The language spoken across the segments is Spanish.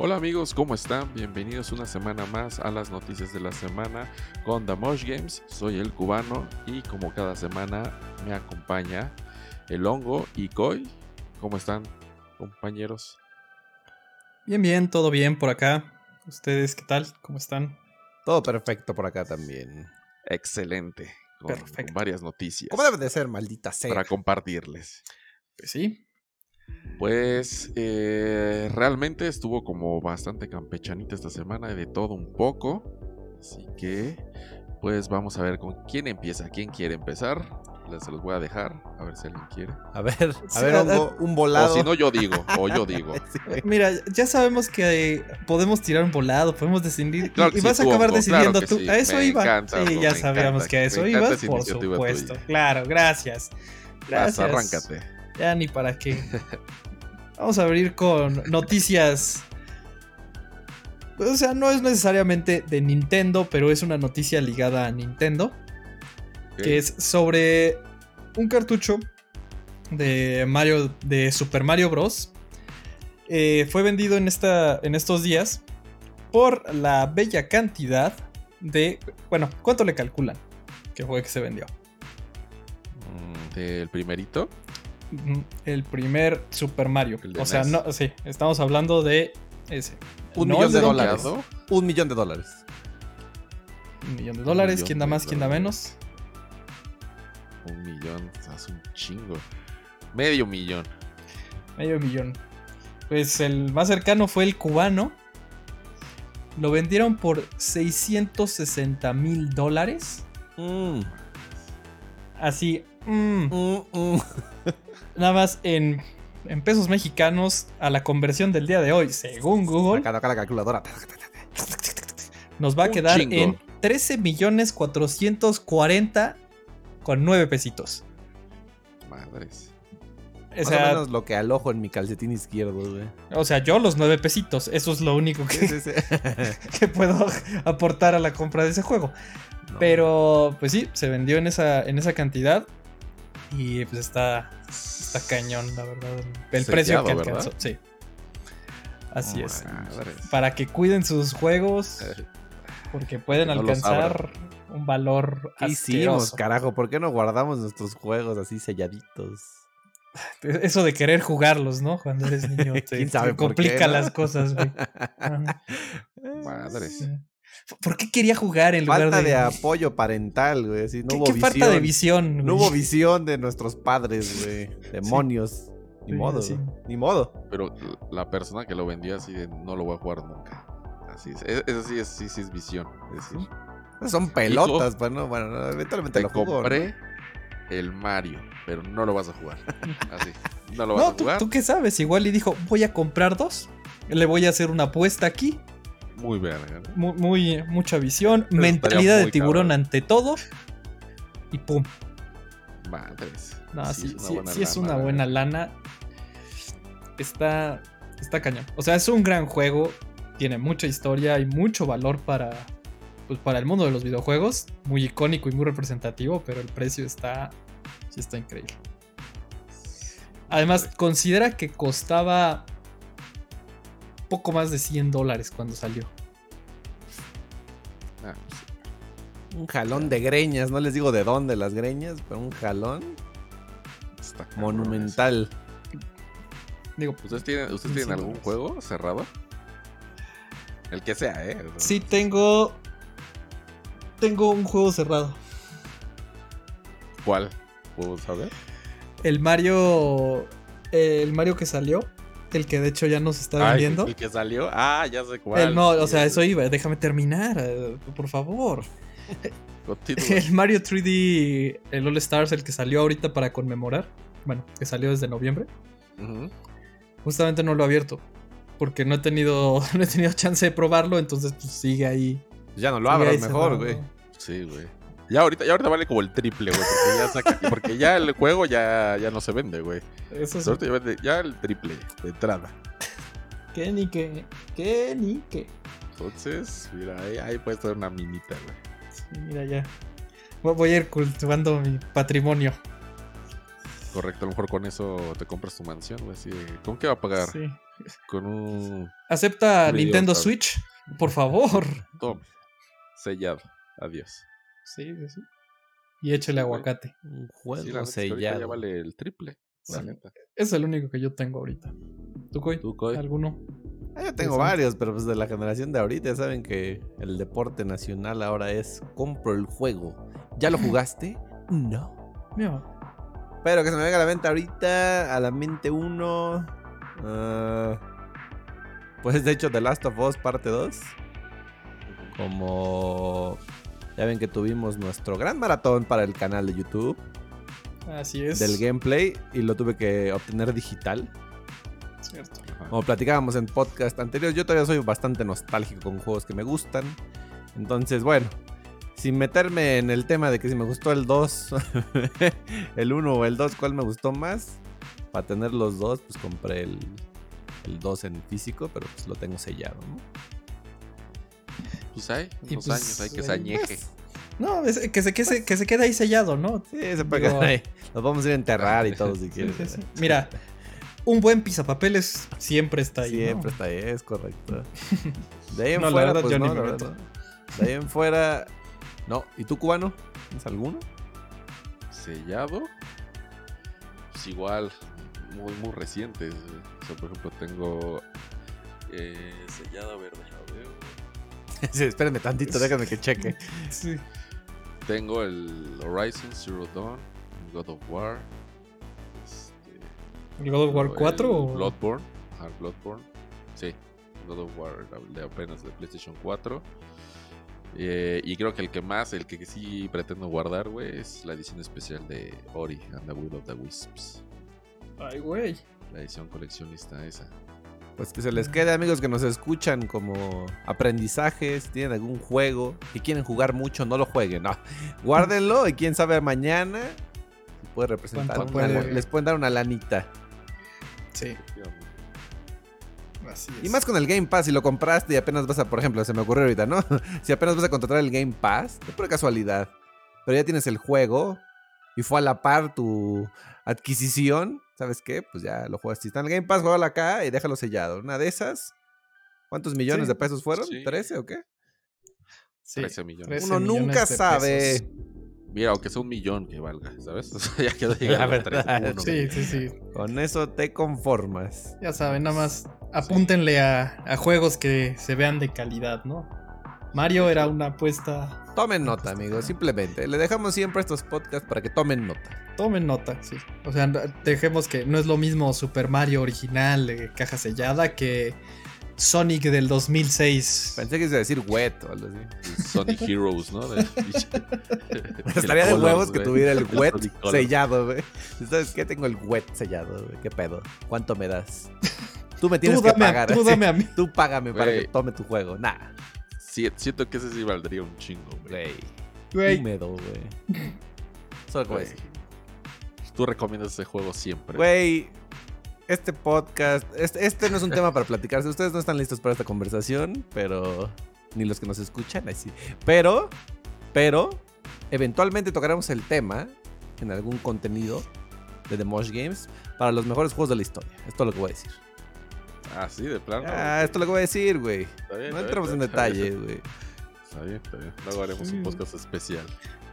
Hola amigos, ¿cómo están? Bienvenidos una semana más a las noticias de la semana con Damosh Games. Soy el cubano y como cada semana me acompaña el hongo y Koi. ¿Cómo están, compañeros? Bien, bien, todo bien por acá. ¿Ustedes qué tal? ¿Cómo están? Todo perfecto por acá también. Excelente. Con, Perfecto. con varias noticias ¿Cómo debe de ser, maldita sea? para compartirles. Pues sí. Pues eh, realmente estuvo como bastante campechanita esta semana, de todo un poco. Así que, pues vamos a ver con quién empieza, quién quiere empezar. Les se los voy a dejar, a ver si alguien quiere. A ver, Sí, a ver, a- un O volado. si no, yo digo, o yo digo. Sí. Mira, ya sabemos que eh, podemos tirar un volado, podemos decidir. y- Claro y que sí, vas a acabar Hongo, decidiendo claro tú. sí, A eso me iba. encanta, sí, ya sabíamos encanta, que a eso ibas, por supuesto. tuya. Claro, gracias. Vas, Gracias. arráncate. Ya ni para qué. Vamos a abrir con noticias. O sea, no es necesariamente de Nintendo, pero es una noticia ligada a Nintendo. Que es sobre un cartucho de Mario de Super Mario Bros. Eh, fue vendido en, esta, en estos días por la bella cantidad de... Bueno, ¿cuánto le calculan que fue que se vendió? Mm, Del primerito. Mm, El primer Super Mario. O sea, NES. no, sí, estamos hablando de ese. Un No millón de dólares. Kong. Un millón de dólares. Un millón de dólares. millón ¿Quién da más? ¿Quién da dólares. menos? Un millón, hace un chingo. Medio millón. Medio millón. Pues el más cercano fue el cubano. Lo vendieron por 660 mil dólares. Mm, Así, mm, mm, mm. Nada más en, en pesos mexicanos a la conversión del día de hoy, según Google, Acá, acá la calculadora. nos va a Un quedar chingo. en 13 millones 440 con 9 pesitos. Madres. O Más o sea, menos lo que alojo en mi calcetín izquierdo, güey. o sea, yo los 9 pesitos, eso es lo único que, Sí, sí, sí. que puedo aportar a la compra de ese juego. No. Pero, pues sí, se vendió en esa, en esa cantidad. Y pues está, está cañón, la verdad. El precio que ¿verdad? alcanzó. Sí. Así es. Madres. Para que cuiden sus juegos, Eh, porque pueden no alcanzar un valor ¿Qué hicimos, carajo? ¿Por qué no guardamos nuestros juegos así selladitos? Eso de querer jugarlos, ¿no? Cuando eres niño te, ¿Quién sabe te por qué, complica no? las cosas, güey. Ajá, Madres. sí. ¿Por qué quería jugar en lugar Falta de... de apoyo parental, güey. No ¿Qué, hubo qué visión. falta de visión? No güey? hubo visión de nuestros padres, güey. Demonios. Ni Sí, modo, sí. Ni modo. Pero la persona que lo vendió así de no lo voy a jugar nunca. Así es. Eso sí es, sí, sí es visión. Es decir, Son pelotas, pues no, bueno, no, eventualmente te lo jugó. ¿no? compré el Mario, pero no lo vas a jugar. Así. No lo vas No, a ¿tú, jugar. tú qué sabes, igual y dijo, voy a comprar dos. Le voy a hacer una apuesta aquí. Muy verga. ¿no? Muy, muy- mucha visión. Pero mentalidad de tiburón cabrón. ante todo. Y pum. Madres. No, sí, es una sí- es lana, una buena lana. Está. Está cañón. O sea, es un gran juego. Tiene mucha historia y mucho valor para. Pues para el mundo de los videojuegos. Muy icónico y muy representativo. Pero el precio está. Sí está increíble. Además, considera que costaba. Poco más de 100 dólares cuando salió. Ah, pues, Un jalón de greñas, no les digo de dónde las greñas, pero un jalón está monumental. Digo. ¿Ustedes tienen, ¿ustedes tienen algún juego cerrado? El que sea, ¿eh? sí tengo. Tengo un juego cerrado. ¿Cuál? ¿Puedo saber? El Mario. El Mario que salió. El que de hecho ya nos está Ay, vendiendo. el que salió. Ah, ya sé cuál. El, no, o sea, eso iba. Déjame terminar, eh, por favor. Continúa. El Mario 3D, el All Stars, el que salió ahorita para conmemorar. Bueno, que salió desde noviembre. Justamente no lo he abierto. Porque no he tenido, no he tenido chance de probarlo. Entonces, pues sigue ahí. Ya no lo abras mejor, güey. Sí, güey. Ya ahorita, ya ahorita vale como el triple, güey. Porque ya, saca- porque ya el juego ya, ya no se vende, güey. Eso sí. Ya, vende- ya el triple de entrada. Que ni que. Que ni que. Entonces, mira, ahí, ahí puedes tener una minita, güey. Sí, mira ya. Voy- a ir cultivando mi patrimonio. Correcto, a lo mejor con eso te compras tu mansión, güey. ¿Con qué va a pagar? Sí. con un Acepta Un Nintendo. Switch, por favor. tom sellado. Adiós. Sí, sí, sí. Y échale Sí, aguacate. Un Sí, juego ya sellado. vale el triple. Sí. Es el único que yo tengo ahorita. ¿Tú, Coy? ¿Tú, Coy? ¿Alguno? Ah, yo tengo varios, pero pues de la generación de ahorita ya saben que el deporte nacional ahora es compro el juego. ¿Ya lo jugaste? No. Mira, Pero que se me venga a la mente ahorita, a la mente uno. ah, pues de hecho, The Last of Us parte 2. Como ya ven que tuvimos nuestro gran maratón para el canal de YouTube Así es. del gameplay y lo tuve que obtener digital. Cierto. Como platicábamos en podcast anteriores, yo todavía soy bastante nostálgico con juegos que me gustan. Entonces, bueno, sin meterme en el tema de que si me gustó el 2, el 1 o el 2, ¿cuál me gustó más? Para tener los dos, pues compré el, el 2 en físico, pero pues lo tengo sellado, ¿no? Pues hay unos pues, años, hay que eh, se añeje. Pues, No, es- que, se, que, se, que se quede ahí sellado, ¿no? sí, se puede Digo- quedar ahí. Los vamos a ir a enterrar y todo si quieres. sí, sí. Mira, un buen pisapapeles siempre está ahí. ¿no? Siempre está ahí, es correcto. De ahí en No, la fuera, verdad, pues yo no, ni la me verdad, meto. no. De ahí en fuera, no. ¿Y tú, cubano? ¿Tienes alguno? Sellado. Pues igual, muy, muy recientes. O sea, por ejemplo, tengo eh, sellado, a ver, déjame. Sí, espérenme tantito, déjame que cheque. Sí. Tengo el Horizon Zero Dawn, God of War. Este, ¿El God of War el 4 o...? Bloodborne. Ajá, Bloodborne. Sí, God of War, de apenas de PlayStation 4. Eh, y creo que el que más, el que sí pretendo guardar, güey, es la edición especial de Ori and the Will of the Wisps. Ay, güey. La edición coleccionista esa. Pues que se les quede, amigos que nos escuchan como aprendizajes, tienen algún juego y quieren jugar mucho, no lo jueguen, no. Guárdenlo y quién sabe mañana puede representar. ¿Cuánto una- puede? Les pueden dar una lanita. Sí, así es. Y más con el Game Pass, si lo compraste y apenas vas a, por ejemplo, se me ocurrió ahorita, ¿no? si apenas vas a contratar el Game Pass, de pura casualidad, pero ya tienes el juego y fue a la par tu adquisición, ¿sabes qué? Pues ya lo juegas. Si está en el Game Pass, juégalo acá y déjalo sellado. Una de esas, ¿cuántos millones Sí. de pesos fueron? Sí. ¿13 o qué? Sí, 13 millones. 13 Uno millones nunca de sabe. pesos. Mira, aunque sea un millón que valga, ¿sabes? O sea, ya quedó llegando a verdad, 13, uno, Sí, sí, sí. Con eso te conformas. Ya saben, nada más apúntenle a, a juegos que se vean de calidad, ¿no? Mario era una apuesta. Tomen nota, amigos, simplemente. Le dejamos siempre estos podcasts para que tomen nota. Tomen nota, sí. O sea, dejemos que no es lo mismo Super Mario original de caja sellada que Sonic del 2006. Pensé que iba a decir wet o algo así. Sonic Heroes, ¿no? Estaría de huevos que tuviera el wet sellado, güey. ¿Sabes qué? Tengo el wet sellado, güey. ¿Qué pedo? ¿Cuánto me das? Tú me tienes Tú que dame, pagar. tú dame a mí. Tú págame para que tome tu juego. Nah, Sí, siento que ese sí valdría un chingo, güey. güey. Güey, Húmedo, güey. Solo que voy a Güey. decir. Tú recomiendas ese juego siempre. Güey, este podcast, este, este no es un tema para platicarse. Ustedes no están listos para esta conversación, pero ni los que nos escuchan, así. Pero, pero, eventualmente tocaremos el tema en algún contenido de The Mosh Games para los mejores juegos de la historia. Esto es lo que voy a decir. Ah, sí, de plano. Ah, esto es lo que voy a decir, güey. Está bien, No entramos en bien, está bien. detalle, güey. Está bien, está bien. Luego haremos Sí. un podcast especial.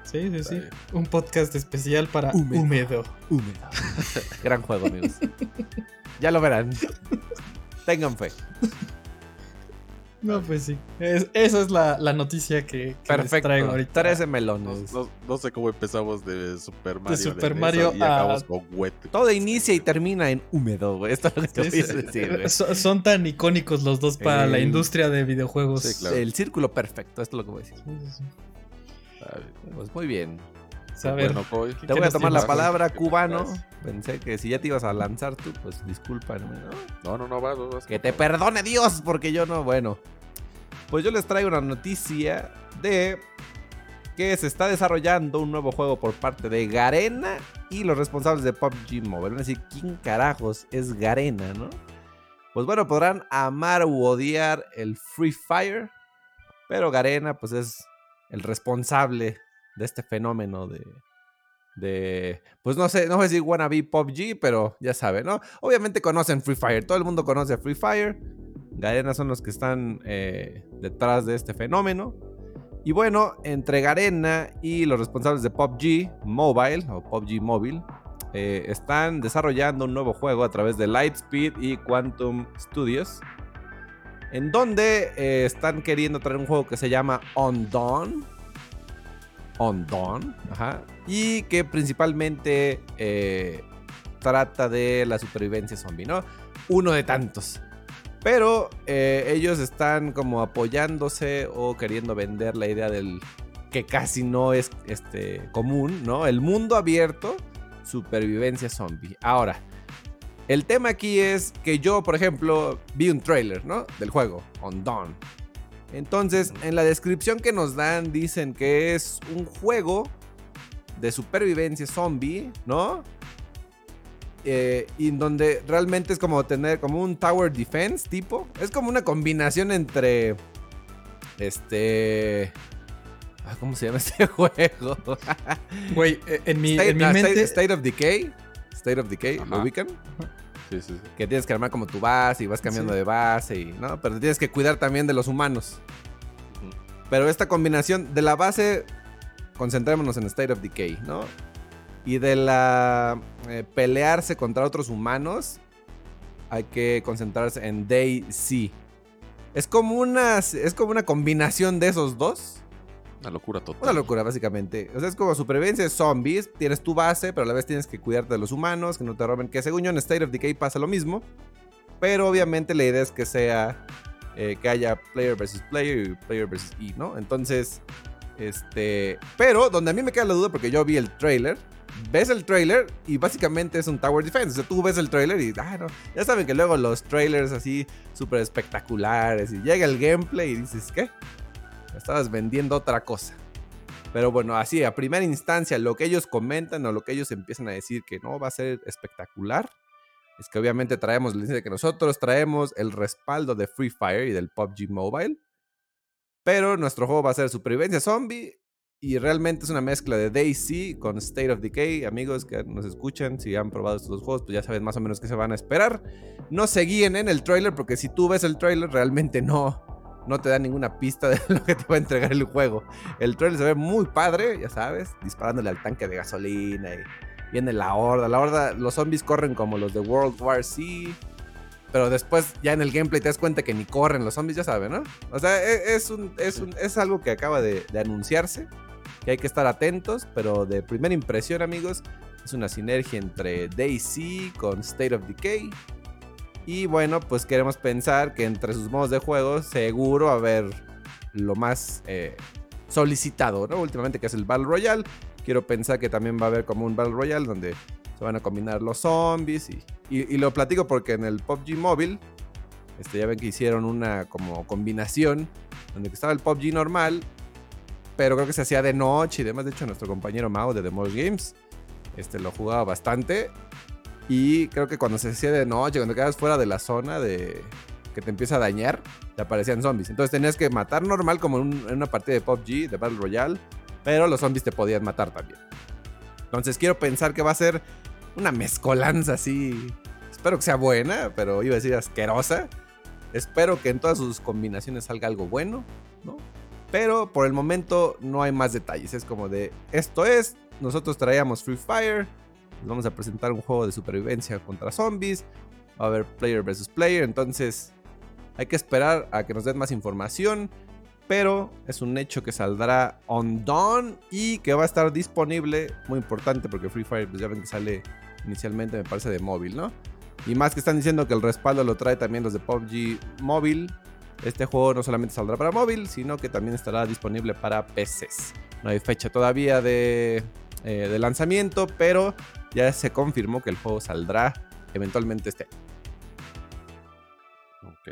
sí, sí, Está sí. bien. Un podcast especial para Húmedo. húmedo. Húmedo. Gran juego, amigos. Ya lo verán. Tengan fe. No, pues sí. Es- esa es la, la noticia que, que les Perfecto. traigo ahorita. 13 No, melones. no- no sé cómo empezamos de Super Mario. Super NES Mario y a- acabamos con wet. Todo inicia y termina en húmedo, güey. Esto es lo que te Sí, a decir, güey. So- Son tan icónicos los dos para la industria de videojuegos. Sí, claro. El círculo perfecto, esto es lo que voy a decir. Sí, sí, sí. Está bien. Pues muy bien. A ver, Bueno, Coy, ¿qué Te voy a tomar la palabra, ¿Qué cubano. Pensé que si ya te ibas a lanzar tú, pues discúlpame, ¿no? No, no, no, vas, vas. Que te perdone Dios, porque yo no, bueno. Pues yo les traigo una noticia de que se está desarrollando un nuevo juego por parte de Garena y los responsables de PUBG Mobile. Van a decir, ¿quién carajos es Garena, no? Pues bueno, podrán amar u odiar el Free Fire, pero Garena pues es el responsable de este fenómeno de de, pues no sé, no sé si wannabe PUBG, pero ya saben, ¿no? Obviamente conocen Free Fire, todo el mundo conoce Free Fire. Garena son los que están eh, detrás de este fenómeno. Y bueno, entre Garena y los responsables de PUBG Mobile o PUBG Mobile eh, están desarrollando un nuevo juego a través de Lightspeed y Quantum Studios. En donde eh, están queriendo traer un juego que se llama On Dawn. Ajá. Y que principalmente trata de la supervivencia zombie, ¿no? Uno de tantos. Pero ellos están como apoyándose o queriendo vender la idea del que casi no es este, común, ¿no? El mundo abierto supervivencia zombie. Ahora, el tema aquí es que yo, por ejemplo, vi un trailer, ¿no? Del juego, On Dawn. Entonces, en la descripción que nos dan, dicen que es un juego de supervivencia zombie, ¿no? Eh, y donde realmente es como tener como un tower defense tipo. Es como una combinación entre. Este. Ah, ¿Cómo se llama este juego? Güey, eh, en mi, State, en mi no, mente. State, State of Decay. State of Decay, ¿lo Ajá. ubican? Sí, sí, sí. Que tienes que armar como tu base y vas cambiando Sí. de base y, ¿no? Pero tienes que cuidar también de los humanos. Pero esta combinación de la base, concentrémonos en State of Decay, ¿no? Y de la eh, pelearse contra otros humanos, hay que concentrarse en DayZ. Es como una, es como una combinación de esos dos. Una locura total. Una locura, básicamente. O sea, es como supervivencia de zombies. Tienes tu base, pero a la vez tienes que cuidarte de los humanos, que no te roben. Que según yo en State of Decay pasa lo mismo. Pero obviamente la idea es que sea. eh, que haya player versus player y player versus E, ¿no? Entonces. Este. Pero donde a mí me queda la duda, porque yo vi el trailer. Ves el trailer y básicamente es un Tower Defense. O sea, tú ves el trailer y. Ah. Ya saben que luego los trailers así súper espectaculares. Y llega el gameplay y dices, ¿qué? Estabas vendiendo otra cosa. Pero bueno, así a primera instancia, lo que ellos comentan o lo que ellos empiezan a decir que no va a ser espectacular, es que obviamente traemos la licencia que nosotros traemos el respaldo de Free Fire y del PUBG Mobile. Pero nuestro juego va a ser supervivencia zombie y realmente es una mezcla de DayZ con State of Decay. Amigos que nos escuchan, si han probado estos dos juegos, pues ya saben más o menos qué se van a esperar. No se guíen en el trailer porque si tú ves el trailer realmente no, no te da ninguna pista de lo que te va a entregar el juego. El trailer se ve muy padre, ya sabes, disparándole al tanque de gasolina y viene la horda. La horda, los zombies corren como los de World War Z. Pero después ya en el gameplay te das cuenta que ni corren los zombies, ya saben, ¿no? O sea, e- es, un, es, un- es algo que acaba de, de anunciarse, que hay que estar atentos, pero de primera impresión, amigos, es una sinergia entre DayZ con State of Decay. Y bueno, pues queremos pensar que entre sus modos de juego seguro va a haber lo más eh, solicitado, ¿no? Últimamente que es el Battle Royale. Quiero pensar que también va a haber como un Battle Royale donde se van a combinar los zombies y, y- lo platico porque en el PUBG Mobile, este, ya ven que hicieron una como combinación donde estaba el PUBG normal, pero creo que se hacía de noche y demás. De hecho, nuestro compañero Mao de The Most Games este, lo jugaba bastante. Y creo que cuando se hacía de noche, cuando quedabas fuera de la zona de que te empieza a dañar, te aparecían zombies. Entonces tenías que matar normal como en una partida de PUBG, de Battle Royale, pero los zombies te podían matar también. Entonces quiero pensar que va a ser una mezcolanza así. Espero que sea buena, pero iba a decir asquerosa. Espero que en todas sus combinaciones salga algo bueno, ¿no? Pero por el momento no hay más detalles. Es como de, esto es, nosotros traíamos Free Fire, les vamos a presentar un juego de supervivencia contra zombies, va a haber player versus player, entonces hay que esperar a que nos den más información. Pero es un hecho que saldrá on Dawn y que va a estar disponible, muy importante porque Free Fire, pues ya ven que sale inicialmente, me parece, de móvil, ¿no? Y más que están diciendo que el respaldo lo trae también los de PUBG móvil. Este juego no solamente saldrá para móvil, sino que también estará disponible para PCs. No hay fecha todavía de, eh, de lanzamiento, pero ya se confirmó que el juego saldrá eventualmente este año. Ok.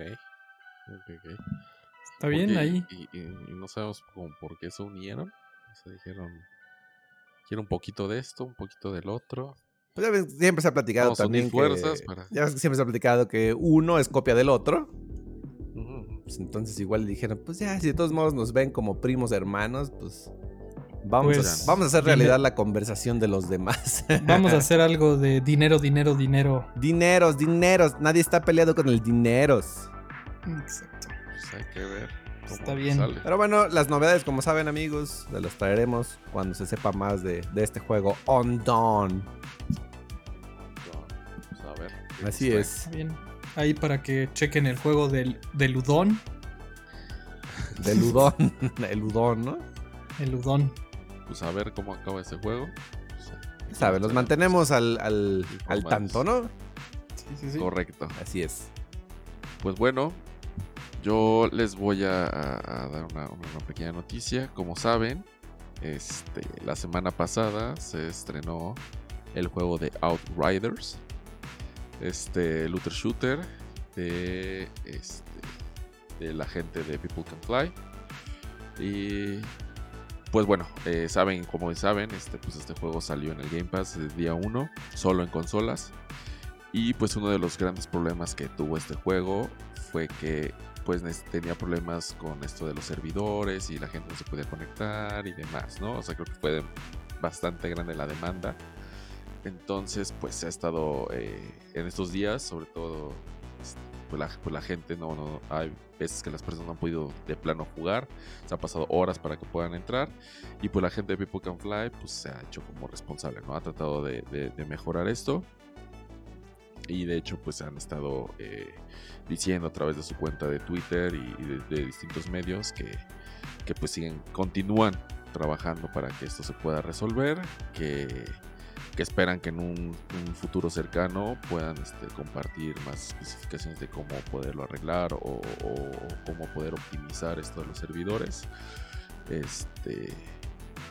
Ok, ok. Está bien ahí. Y, y- y no sabemos como por qué se unieron. O sea, dijeron, quiero un poquito de esto, un poquito del otro. Pues ya ves, siempre se ha platicado Vamos también que- fuerzas para- Ya ves que siempre se ha platicado que uno es copia del otro. Pues entonces igual dijeron, pues ya, si de todos modos nos ven como primos hermanos, pues Vamos, Pues, a, vamos a hacer realidad la conversación de los demás. Vamos a hacer algo de dinero, dinero, dinero. dineros, dineros. Nadie está peleado con el dineros. Exacto. Pues hay que ver. Está bien. sale. Pero bueno, las novedades, como saben, amigos, se las traeremos cuando se sepa más de, de este juego On Dawn. Pues a ver. Así es. Está bien. Ahí para que chequen el juego del, del Udon. Del Udon. El Udon, ¿no? El Udon. Pues a ver cómo acaba ese juego. Pues, Ya saben, los mantenemos al, al, al tanto, ¿no? Sí, sí, sí. Correcto. Así es. Pues bueno, yo les voy a, dar una, una pequeña noticia. Como saben, este, la semana pasada se estrenó el juego de Outriders. Este looter shooter de, este, de la gente de People Can Fly. Y pues bueno, eh, saben, como saben, este, pues este juego salió en el Game Pass el día 1, solo en consolas. Y pues uno de los grandes problemas que tuvo este juego fue que pues tenía problemas con esto de los servidores y la gente no se podía conectar y demás, ¿no? O sea, creo que fue bastante grande la demanda. Entonces, pues se ha estado eh, en estos días, sobre todo, este, pues la, pues la gente no, no, hay veces que las personas no han podido de plano jugar, se han pasado horas para que puedan entrar y pues la gente de People Can Fly pues se ha hecho como responsable, ¿no? Ha tratado de mejorar esto y de hecho pues han estado eh, diciendo a través de su cuenta de Twitter y, y de, distintos medios que, que pues siguen, continúan trabajando para que esto se pueda resolver, que, que esperan que en un, futuro cercano puedan este, compartir más especificaciones de cómo poderlo arreglar o, o cómo poder optimizar esto de los servidores. Este,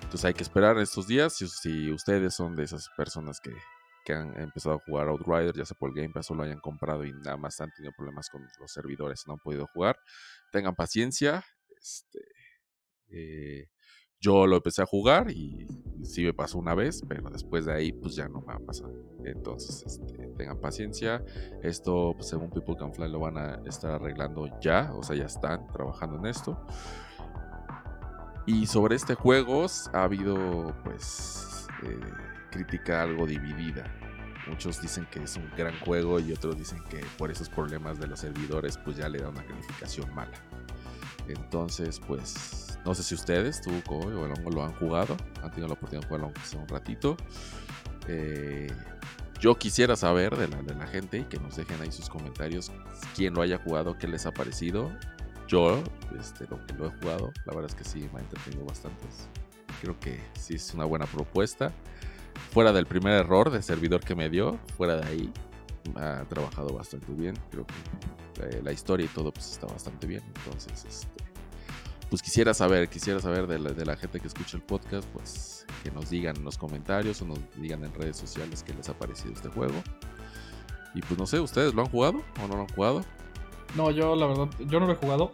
entonces hay que esperar estos días. Si, si ustedes son de esas personas que, que han empezado a jugar Outrider, ya sea por el Game Pass o lo hayan comprado y nada más han tenido problemas con los servidores, no han podido jugar, tengan paciencia. Este, eh, yo lo empecé a jugar y sí me pasó una vez, pero después de ahí pues ya no me va a pasar. Entonces, este, tengan paciencia. Esto, pues, según People Can Fly, lo van a estar arreglando ya, o sea, ya están trabajando en esto. Y sobre este juego ha habido, pues, eh, crítica algo dividida. Muchos dicen que es un gran juego y otros dicen que por esos problemas de los servidores, pues ya le da una calificación mala. Entonces, pues, no sé si ustedes, tú, Kobe o Elongo, lo han jugado, han tenido la oportunidad de jugarlo aunque sea un ratito. Eh, yo quisiera saber de la, de la gente y que nos dejen ahí sus comentarios quién lo haya jugado, qué les ha parecido. Yo, este, lo que lo he jugado, la verdad es que sí me ha entretenido bastante. Creo que sí es una buena propuesta. Fuera del primer error de servidor que me dio, fuera de ahí, ha trabajado bastante bien. Creo que eh, la historia y todo pues está bastante bien. Entonces, este, pues quisiera saber, quisiera saber de la, de la gente que escucha el podcast, pues que nos digan en los comentarios o nos digan en redes sociales qué les ha parecido este juego. Y pues no sé, ¿ustedes lo han jugado o no lo han jugado? No, yo la verdad, yo no lo he jugado.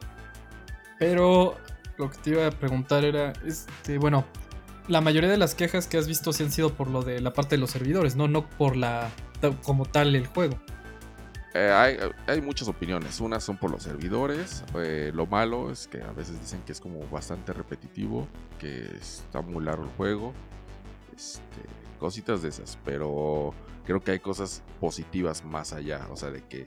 Pero lo que te iba a preguntar era, este, bueno, la mayoría de las quejas que has visto sí han sido por lo de la parte de los servidores, no, no por la como tal el juego. Eh, hay, hay muchas opiniones. Unas son por los servidores. eh, lo malo es que a veces dicen que es como bastante repetitivo, que está muy largo el juego. Este, cositas de esas. Pero creo que hay cosas positivas más allá. O sea, de que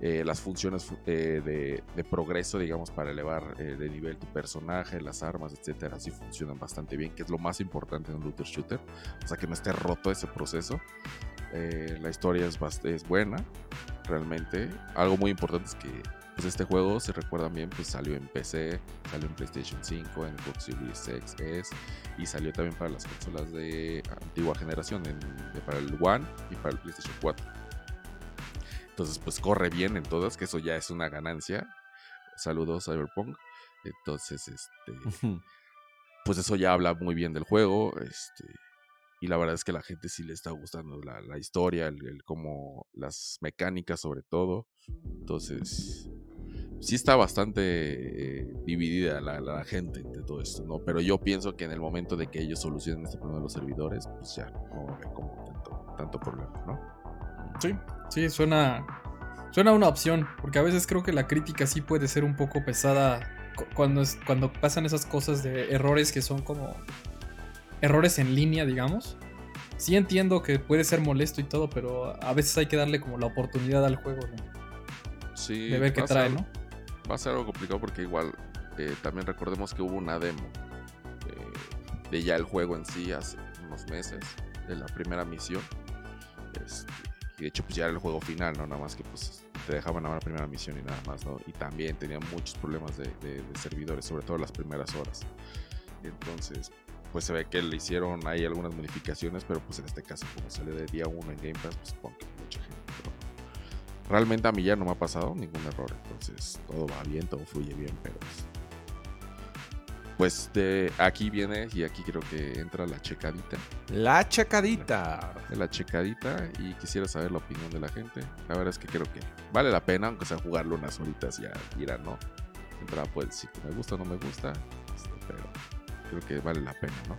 eh, las funciones fu- de, progreso, digamos, para elevar eh, de nivel tu personaje, las armas, etcétera, sí funcionan bastante bien, que es lo más importante en un looter shooter. O sea, que no esté roto ese proceso. Eh, la historia es, buena realmente. Algo muy importante es que pues, este juego, si recuerdan bien, pues salió en PC, salió en PlayStation 5, en Xbox Series X, S, y salió también para las consolas de antigua generación, para el One y para el PlayStation 4. Entonces, pues corre bien en todas, que eso ya es una ganancia. Saludos, Cyberpunk. Entonces, este, pues eso ya habla muy bien del juego. Este, y la verdad es que a la gente sí le está gustando la, la historia, el, el cómo las mecánicas sobre todo. Entonces, sí está bastante eh, dividida la, la gente de todo esto, ¿no? Pero yo pienso que en el momento de que ellos solucionen este problema de los servidores, pues ya no va a haber como tanto, tanto problema, ¿no? Sí, sí, suena, suena una opción, porque a veces creo que la crítica sí puede ser un poco pesada cu- cuando, es, cuando pasan esas cosas de errores que son como errores en línea, digamos. Sí entiendo que puede ser molesto y todo, pero a veces hay que darle como la oportunidad al juego de, Sí, de ver qué trae, ¿no? Va a ser algo complicado porque igual eh, también recordemos que hubo una demo eh, de ya el juego en sí hace unos meses, de la primera misión. Este, y de hecho pues ya era el juego final, ¿no? Nada más que pues te dejaban a la primera misión y nada más, ¿no? Y también tenían muchos problemas de servidores, sobre todo las primeras horas. Entonces, pues se ve que le hicieron ahí algunas modificaciones, pero pues en este caso como salió de día 1 en Game Pass, pues supongo que mucha gente. pero realmente a mí ya no me ha pasado ningún error, entonces todo va bien, todo fluye bien, pero pues, pues de aquí viene y aquí creo que entra la checadita, La checadita. la checadita y quisiera saber la opinión de la gente. La verdad es que creo que vale la pena, aunque sea jugarlo unas horitas y ya dirá, no. Entra pues si me gusta o no me gusta, este, pero creo que vale la pena, ¿no?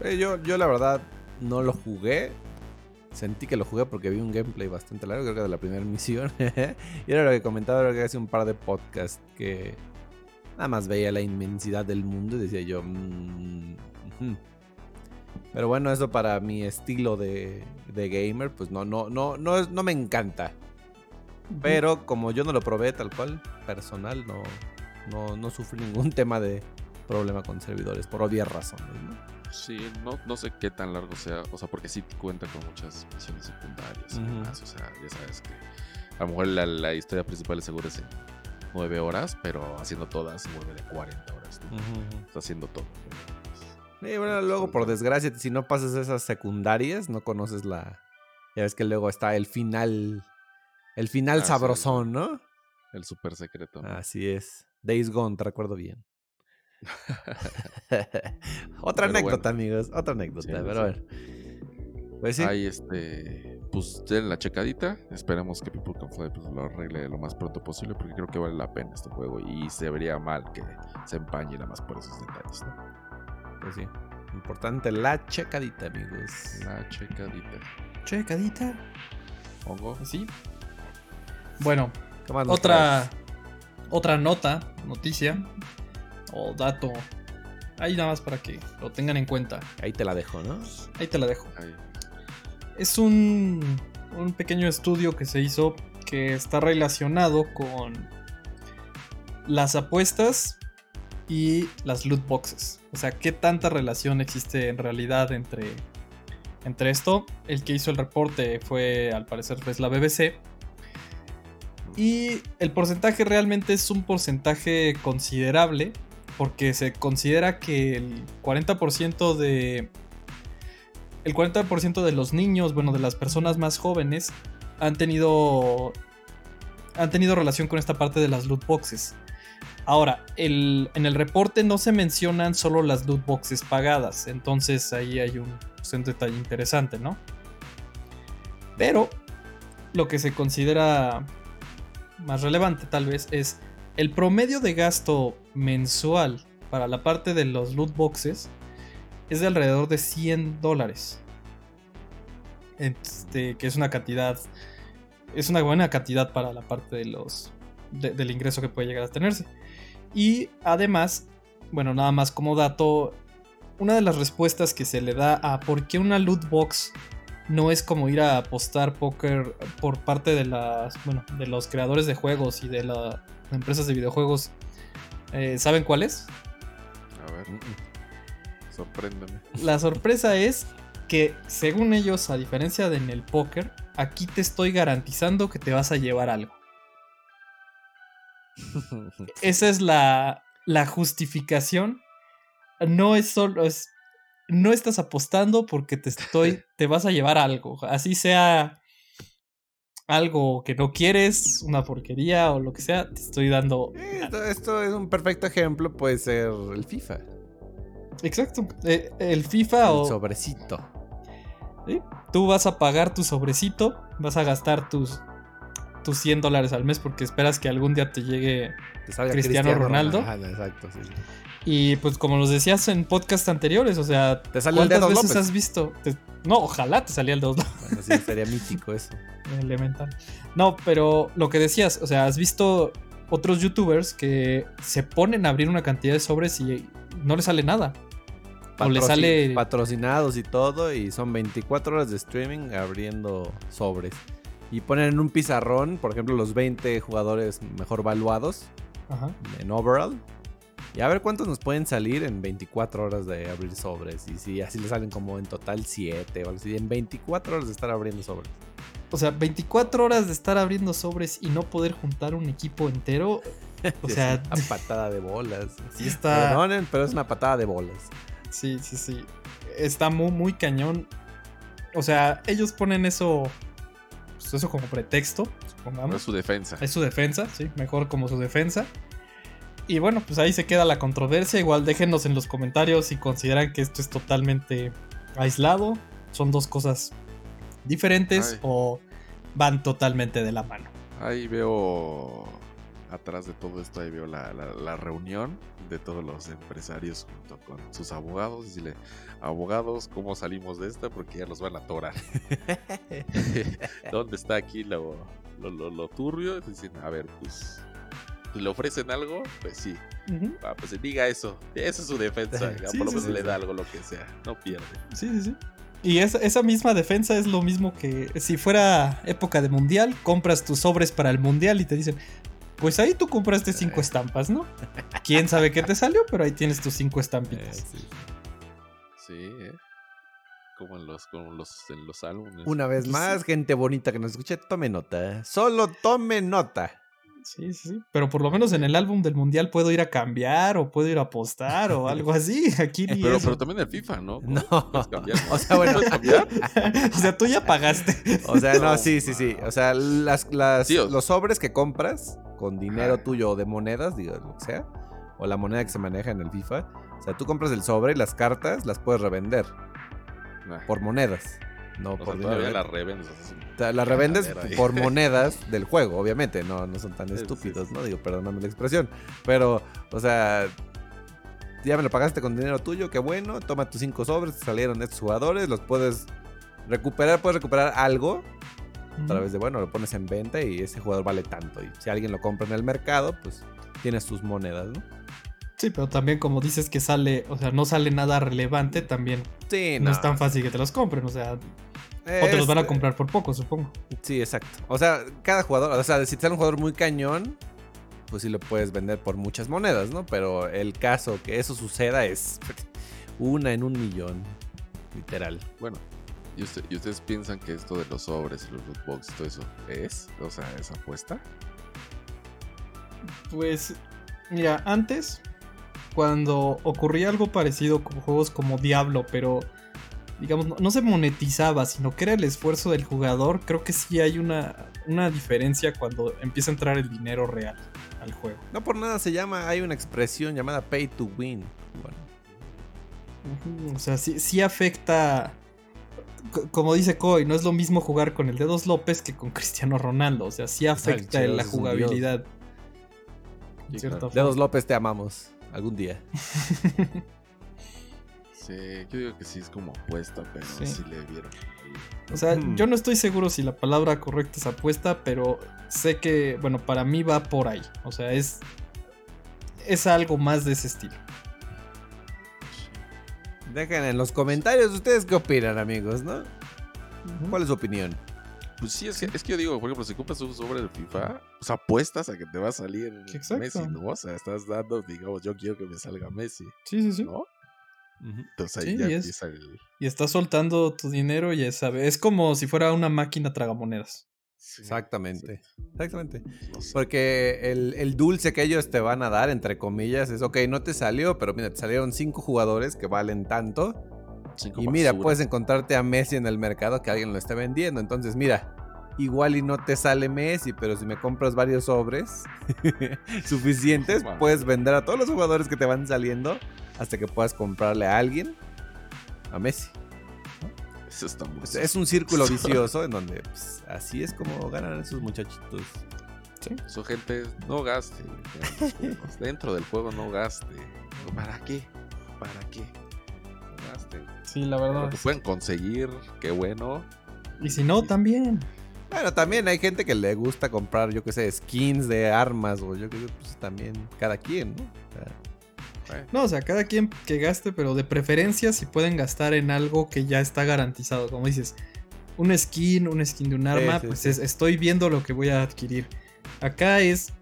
Eh, yo, yo la verdad no lo jugué. Sentí que lo jugué porque vi un gameplay bastante largo, creo que de la primera misión. y era lo que comentaba creo que hace un par de podcasts que nada más veía la inmensidad del mundo y decía yo... mm. Pero bueno, eso para mi estilo de, de gamer, pues no, no, no, no, es- no me encanta. Pero como yo no lo probé tal cual, personal, no, no, no sufrí ningún tema de problema con servidores, por obvias razones, ¿no? Sí, no, no sé qué tan largo sea, o sea, porque sí cuenta con muchas misiones secundarias y Ujú. demás, o sea, ya sabes que a lo mejor la, la historia principal seguro es en 9 horas, pero haciendo todas se vuelve de 40 horas, ¿no? Está haciendo todo. Y bueno, luego por desgracia, si no pasas esas secundarias, no conoces la... Ya ves que luego está el final... El final Ah, sí. sabrosón, ¿no? el súper secreto. ¿no? Así es. Days Gone, te recuerdo bien. otra Pero anécdota, bueno. amigos. Otra anécdota, Sí, pero sí. a ver. Pues sí. Ahí este, pues den la checadita. Esperemos que People Can Fly pues, lo arregle lo más pronto posible porque creo que vale la pena este juego y se vería mal que se empañe nada más por esos detalles. ¿no? Pues sí. Importante la checadita, amigos. La checadita. Checadita. Hongo. Sí. Bueno, ¿Qué más nos otra, otra nota, noticia o dato. Ahí nada más para que lo tengan en cuenta. Ahí te la dejo, ¿no? Ahí te la dejo. Ahí. Es un, un pequeño estudio que se hizo que está relacionado con las apuestas y las loot boxes. O sea, qué tanta relación existe en realidad entre, entre esto. El que hizo el reporte fue, al parecer, pues la BBC. Y el porcentaje realmente es un porcentaje considerable. Porque se considera que el 40% de. El 40% de los niños, bueno, de las personas más jóvenes, han tenido. Han tenido relación con esta parte de las loot boxes. Ahora, en el reporte no se mencionan solo las loot boxes pagadas. Entonces ahí hay un, pues, un detalle interesante, ¿no? Pero lo que se considera más relevante tal vez es el promedio de gasto mensual para la parte de los loot boxes es de alrededor de 100 dólares. Este, que es una cantidad. Es una buena cantidad para la parte de los. de- del ingreso que puede llegar a tenerse. Y además, bueno, nada más como dato. Una de las respuestas que se le da a por qué una loot box no es como ir a apostar póker por parte de las. Bueno, de los creadores de juegos y de las empresas de videojuegos. eh, ¿Saben cuál es? A ver, Mm, mm. Sorpréndeme. La sorpresa es que, según ellos, a diferencia de en el póker, aquí te estoy garantizando que te vas a llevar algo. Esa es la, la justificación. No es solo. Es, no estás apostando porque te estoy. te vas a llevar algo. Así sea algo que no quieres, una porquería o lo que sea, te estoy dando. Esto, esto es un perfecto ejemplo, puede ser el FIFA. Exacto. eh, El FIFA El o. sobrecito. ¿sí? Tú vas a pagar tu sobrecito, vas a gastar tus, tus 100 dólares al mes porque esperas que algún día te llegue. Te Cristiano Ronaldo. Exacto, sí. Y pues como los decías en podcast anteriores, o sea, Te sale el ¿cuántas dedo veces López. has visto? Te- no, ojalá te salía el dedo Bueno, sí, sería mítico eso. elemental. No, pero lo que decías, o sea, has visto otros youtubers que se ponen a abrir una cantidad de sobres y no les sale nada. O le sale- patrocinados y todo, y son 24 horas de streaming abriendo sobres. Y ponen en un pizarrón, por ejemplo, los 20 jugadores mejor valuados Ajá. en overall. Y a ver cuántos nos pueden salir en 24 horas de abrir sobres. Y si así le salen como en total 7 o algo así. En 24 horas de estar abriendo sobres. O sea, 24 horas de estar abriendo sobres y no poder juntar un equipo entero. O Sí, sea, es una patada de bolas. sí está. Perdonen, pero es una patada de bolas. Sí, sí, sí. Está muy, muy cañón. O sea, ellos ponen eso. pues, eso como pretexto, No es supongamos. su defensa. Es su defensa, sí, mejor como su defensa. Y bueno, pues ahí se queda la controversia. Igual déjenos en los comentarios si consideran que esto es totalmente aislado, son dos cosas diferentes Ay. o van totalmente de la mano. Ahí veo atrás de todo esto, ahí veo la, la- la reunión de todos los empresarios junto con sus abogados. Y decirle, abogados, ¿cómo salimos de esta? Porque ya los van a atorar. ¿Dónde está aquí lo, lo, lo- lo turbio? Dicen, a ver, pues, ¿le ofrecen algo? Pues sí. Ah, pues diga eso. Esa es su defensa. Sí, por lo menos sí, le sí. da algo, lo que sea. No pierde. Sí, sí, sí. Y esa, esa misma defensa es lo mismo que si fuera época de mundial, compras tus sobres para el mundial y te dicen, pues ahí tú compraste cinco estampas, ¿no? Quién sabe qué te salió, pero ahí tienes tus cinco Eh, estampitas. sí. Sí, ¿eh? Como en los, como los, en los álbumes. Una vez más, gente bonita que nos escuche, tome nota. Solo tome nota. Sí, sí, sí. Pero por lo menos en el álbum del mundial puedo ir a cambiar o puedo ir a apostar o algo así. Aquí ni Pero, eso. pero también el FIFA, ¿no? No. O sea, bueno. ¿Puedes cambiar? o sea, tú ya pagaste. O sea, no, No, sí, sí, sí. O sea, las, las- Sí, o- los sobres que compras con dinero tuyo o de monedas, digo, lo que sea, o la moneda que se maneja en el FIFA. O sea, tú compras el sobre y las cartas las puedes revender Nah. por monedas. No O por sea, dinero. todavía ¿eh? las revendes. O sea, las revendes por monedas del juego, obviamente. No, no son tan Sí, sí, estúpidos, sí. ¿no? Digo, perdóname la expresión. Pero, o sea, ya me lo pagaste con dinero tuyo, qué bueno. Toma tus cinco sobres, te salieron estos jugadores, los puedes recuperar, puedes recuperar algo a través de, bueno, lo pones en venta y ese jugador vale tanto. Y si alguien lo compra en el mercado, pues tienes tus monedas, ¿no? Sí, pero también como dices que sale, o sea, no sale nada relevante, también Sí, no, es tan fácil que te los compren, o sea, o te los van a Este, comprar por poco, supongo. Sí, exacto. O sea, cada jugador, o sea, si te sale un jugador muy cañón, pues sí lo puedes vender por muchas monedas, ¿no? Pero el caso que eso suceda es una en un millón, literal. Bueno, ¿y, usted- y ustedes piensan que esto de los sobres los loot boxes, todo eso, es? O sea, ¿es apuesta? Pues, mira, antes, cuando ocurría algo parecido con juegos como Diablo, pero digamos, no, no se monetizaba, sino que era el esfuerzo del jugador, creo que sí hay una, una diferencia cuando empieza a entrar el dinero real al juego. No por nada se llama, hay una expresión llamada pay to win. Bueno, O sea, sí, sí afecta. Co- Como dice Coy, no es lo mismo jugar con el Dedos López que con Cristiano Ronaldo. O sea, sí afecta la jugabilidad. Sí, claro. Dedos López, te amamos. Algún día. Sí, yo digo que sí es como apuesta, pero Sí. sí, le vieron. ahí. O sea, Ujú. yo no estoy seguro si la palabra correcta es apuesta, pero sé que, bueno, para mí va por ahí. O sea, es. Es algo más de ese estilo. Dejen en los comentarios ustedes qué opinan, amigos, ¿no? ¿Cuál es su opinión? Pues sí, es que, es que yo digo, por ejemplo, si compras un sobre de FIFA, pues apuestas a que te va a salir Exacto. Messi, ¿no? O sea, estás dando, digamos, yo quiero que me salga Messi, Sí, sí, sí. ¿no? Entonces ahí Sí, ya y es- empieza el... Y estás soltando tu dinero y ya sabes. Es como si fuera una máquina tragamonedas. Sí, Exactamente. Exactamente. no sé. Porque el, el dulce que ellos te van a dar, entre comillas, es, ok, no te salió, pero mira, te salieron cinco jugadores que valen tanto. Cinco Y mira, puedes encontrarte a Messi en el mercado que alguien lo esté vendiendo. Entonces, mira, igual y no te sale Messi, pero si me compras varios sobres suficientes, puedes vender a todos los jugadores que te van saliendo hasta que puedas comprarle a alguien a Messi. Eso está muy... Es, es un círculo vicioso en donde pues, así es como ganan esos muchachitos. Su gente, no gaste. Dentro del juego no gaste. ¿Para qué? ¿Para qué? No gasten. Sí, la Lo verdad. que pueden conseguir, qué bueno. Y si no, también. Bueno, también hay gente que le gusta comprar, yo qué sé, skins de armas o yo qué sé, pues también cada quien, ¿no? O sea, Bueno, No, o sea, cada quien que gaste, pero de preferencia si pueden gastar en algo que ya está garantizado. Como dices, un skin, un skin de un arma, sí, pues sí. es- estoy viendo lo que voy a adquirir. Acá es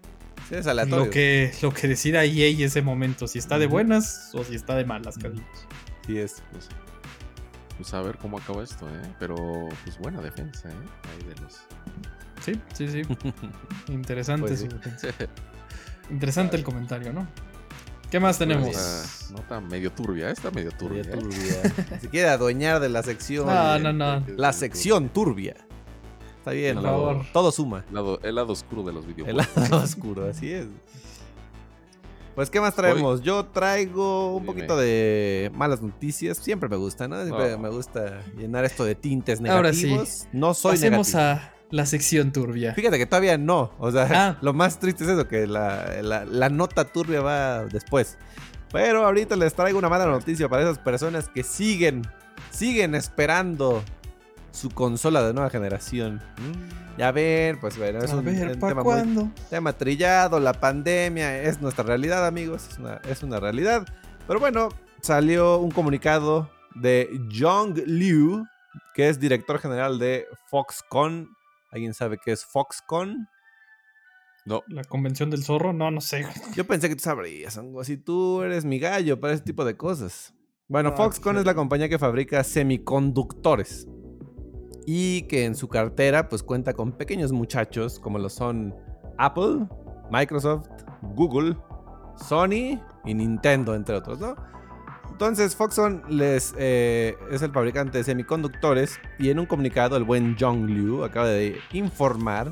es lo que, lo que decida EA ese momento, si está de buenas o si está de malas, Carlitos. Sí es. pues, pues a ver cómo acaba esto, ¿eh? Pero pues buena defensa, ¿eh? Ahí de los... Sí, sí, sí. Interesante Pues su defensa. Interesante el comentario, ¿no? ¿Qué más tenemos? Nota, nota medio turbia, está medio turbia. Turbia, ¿eh? turbia. Se quiere adueñar de la sección. No, no, no. La sección turbia. Está bien, Por todo suma. El lado, el lado oscuro de los El videojuegos. lado oscuro, así es. Pues, ¿qué más traemos? Yo traigo un Dime. poquito de malas noticias. Siempre me gusta, ¿no? Siempre Oh. me gusta llenar esto de tintes Ahora sí. negativos. No soy Pasemos negativo. a la sección turbia. Fíjate que todavía no. O sea, Ah. lo más triste es eso, que la, la- la nota turbia va después. Pero ahorita les traigo una mala noticia para esas personas que siguen, siguen esperando su consola de nueva generación. Ya ven, pues bueno, es a un, ver, un ¿para tema muy tema trillado, la pandemia, es nuestra realidad, amigos, es una, es una realidad. Pero bueno, salió un comunicado de Jong Liu, que es director general de Foxconn. ¿Alguien sabe qué es Foxconn? No, ¿La convención del zorro? No, no sé. Yo pensé que tú sabrías, algo así. Tú eres mi gallo para ese tipo de cosas. Bueno, Ah, Foxconn sí. es la compañía que fabrica semiconductores. Y que en su cartera pues cuenta con pequeños muchachos como lo son Apple, Microsoft, Google, Sony y Nintendo, entre otros, ¿no? Entonces Foxconn les, eh, es el fabricante de semiconductores y en un comunicado el buen Jong Liu acaba de informar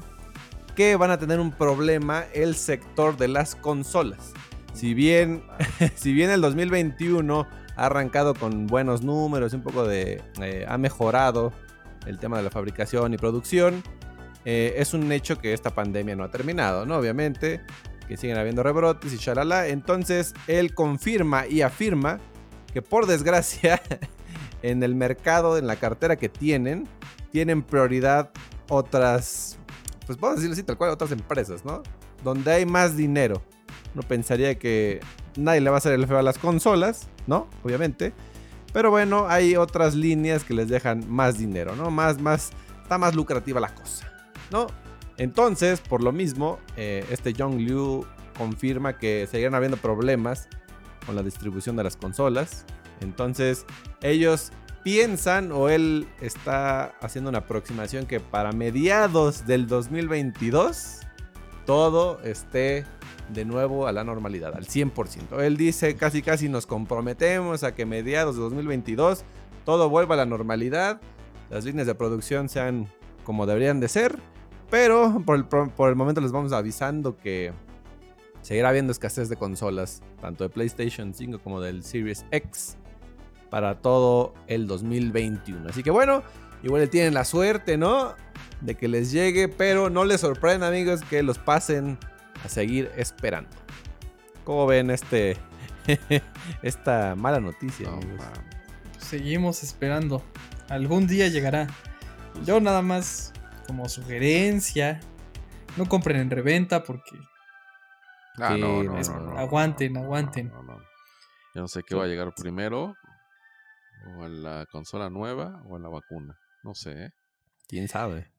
que van a tener un problema el sector de las consolas. Si bien, si bien el 2021 ha arrancado con buenos números, un poco de... eh, ha mejorado el tema de la fabricación y producción, eh, es un hecho que esta pandemia no ha terminado, ¿no? Obviamente, que siguen habiendo rebrotes y shalala. Entonces, él confirma y afirma que por desgracia, en el mercado, en la cartera que tienen, tienen prioridad otras, pues vamos a decirlo así, tal cual, otras empresas, ¿no? Donde hay más dinero. No pensaría que nadie le va a hacer el feo a las consolas, ¿no? Obviamente. Pero bueno, hay otras líneas que les dejan más dinero, ¿no? Más, más, está más lucrativa la cosa, ¿no? Entonces, por lo mismo, eh, este Jong Liu confirma que seguirán habiendo problemas con la distribución de las consolas. Entonces, ellos piensan o él está haciendo una aproximación que para mediados del 2022 todo esté de nuevo a la normalidad, al 100%. Él dice casi casi nos comprometemos a que mediados de 2022 todo vuelva a la normalidad, las líneas de producción sean como deberían de ser, pero por el, por el momento les vamos avisando que seguirá habiendo escasez de consolas, tanto de PlayStation 5 como del Series X, para todo el 2021. Así que bueno, igual tienen la suerte, ¿no? De que les llegue, pero no les sorprenda, amigos, que los pasen a seguir esperando. ¿Cómo ven este esta mala noticia? no, amigos? man. Seguimos esperando. Algún día llegará. Yo nada más como sugerencia. No compren en reventa porque Ah, no, no, no, no, no, aguanten, no, aguanten. no, no, no. Yo no sé qué va a llegar primero. O en la consola nueva o en la vacuna. No sé, ¿eh? ¿Quién sabe?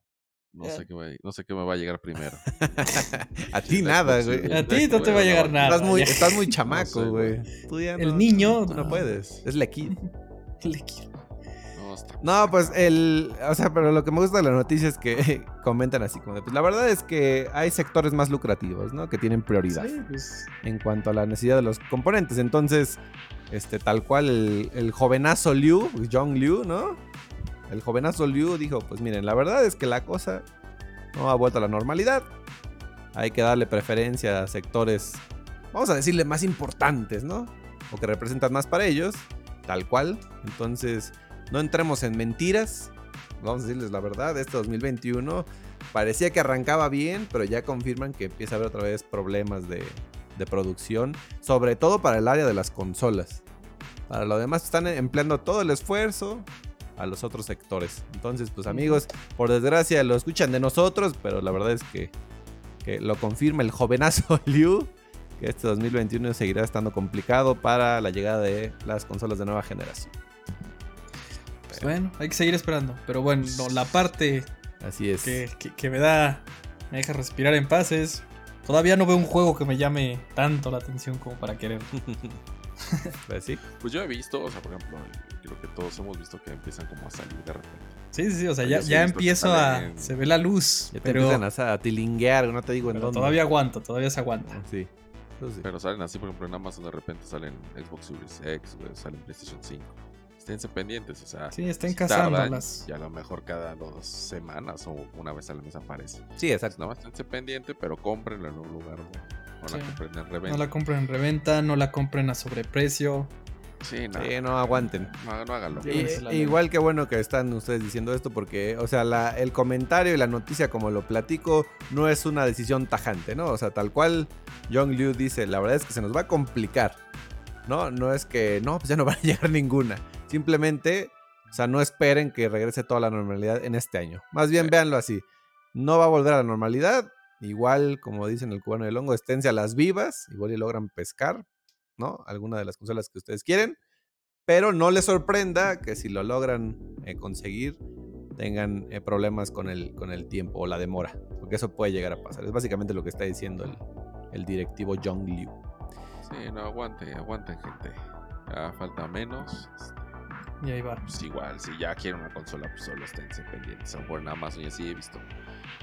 No Eh. sé qué va, a- no sé qué me va a llegar primero. a ti nada, güey. A ti no te va a llegar nada. Estás muy, estás muy chamaco, güey. güey. Tú ya El no- niño, tú no no. puedes. Es la kid. No, pues el. O sea, pero lo que me gusta de la noticia es que comentan así como de. Pues la verdad es que hay sectores más lucrativos, ¿no? Que tienen prioridad Sí, pues, en cuanto a la necesidad de los componentes. Entonces, este, tal cual el, el jovenazo Liu, Jong Liu, ¿no? El jovenazo Liu dijo: Pues miren, la verdad es que la cosa no ha vuelto a la normalidad. Hay que darle preferencia a sectores, vamos a decirle, más importantes, ¿no? O que representan más para ellos, tal cual. Entonces, no entremos en mentiras. Vamos a decirles la verdad, este 2021 parecía que arrancaba bien, pero ya confirman que empieza a haber otra vez problemas de, producción, sobre todo para el área de las consolas. Para lo demás están empleando todo el esfuerzo a los otros sectores. Entonces, pues amigos, por desgracia lo escuchan de nosotros, pero la verdad es que, que lo confirma el jovenazo Liu. que este 2021 seguirá estando complicado para la llegada de las consolas de nueva generación. Bueno, hay que seguir esperando. Pero bueno, no, la parte Así es. que, que- que me da, me deja respirar en paz es, todavía no veo un juego que me llame tanto la atención como para querer. Pues sí. Pues yo he visto, o sea, por ejemplo, creo que todos hemos visto que empiezan como a salir de repente. Sí, sí, sí, o sea, ya, ya empiezo a... Se ve la luz, Ya te pero, empiezan a, a tilinguear, no te digo en pero dónde. todavía aguanto, todavía se aguanta. Sí. Pero salen así, por ejemplo, en Amazon de repente salen Xbox Series X, salen PlayStation 5. Esténse pendientes, o sea. Sí, estén si cazándolas. Y a lo mejor cada dos semanas o una vez al mes aparece. Sí, exacto. nada más esténse pendientes, pero cómprenlo en un lugar. No Sí. la compren en No reventa. la compren en reventa, no la compren a sobreprecio. Sí, no. Sí, no aguanten. No, no háganlo. Sí, igual que bueno que están ustedes diciendo esto porque, o sea, la- el comentario y la noticia como lo platico no es una decisión tajante, ¿no? O sea, tal cual John Liu dice, la verdad es que se nos va a complicar, ¿no? No es que, no, pues ya no va a llegar ninguna. Simplemente, o sea, no esperen que regrese toda la normalidad en este año. Más bien, Sí. véanlo así. No va a volver a la normalidad. Igual, como dicen el cubano del hongo, esténse a las vivas. Igual y logran pescar, ¿no? Alguna de las consolas que ustedes quieren. Pero no les sorprenda que si lo logran eh, conseguir tengan eh, problemas con el, con el tiempo o la demora. Porque eso puede llegar a pasar. Es básicamente lo que está diciendo el, el directivo John Liu. Sí, no, aguante, aguanten, gente. Ya falta menos. Y ahí va. Pues igual, si ya quieren una consola, pues solo esténse pendientes. A lo mejor en Amazon y así he visto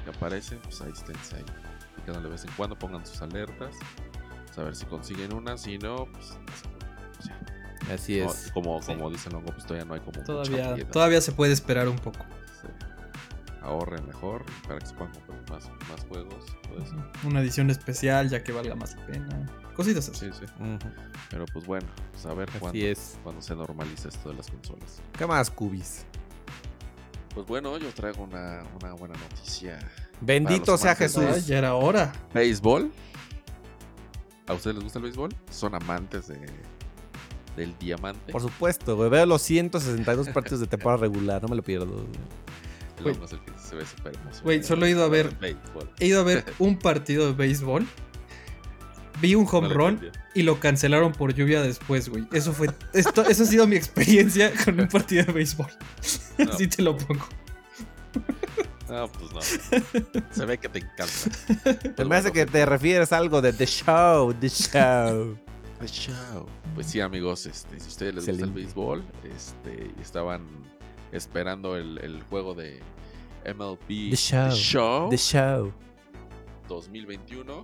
que aparecen, pues ahí esténse ahí. Picando de vez en cuando, pongan sus alertas. Saber si consiguen una, si no, pues. pues ya. Así No, es. como, Sí. como dicen Longo, pues todavía no hay como. Todavía, todavía se puede esperar un poco. Ahorren mejor para que se puedan comprar más, más juegos. Todo eso. Una edición especial ya que valga más la pena. Cositas así. Sí. Pero pues bueno, pues a ver cuándo, es. cuándo se normaliza esto de las consolas. ¿Qué más, Cubis? Pues bueno, yo traigo una, una buena noticia. Bendito sea Jesús. Ay, ya era hora. ¿Béisbol? ¿A ustedes les gusta el béisbol? ¿Son amantes de, del diamante? Por supuesto, güey. Veo los 162 partidos de temporada regular. No me lo pierdo. güey. El es el que se ve súper. Güey, solo he ido a ver-. He ido a ver un partido de béisbol. Vi un home No run y lo cancelaron por lluvia después, güey. Eso fue. Esto, eso ha sido mi experiencia con un partido de béisbol. No. Así te lo pongo. No, pues no. Se ve que te encanta. Pues me hace bueno, que te refieres a algo de The Show, The Show. Pues chao. Pues sí, amigos, este, si a ustedes les gusta el béisbol, este, y estaban esperando el, el juego de MLB The Show. Show The Show. 2021,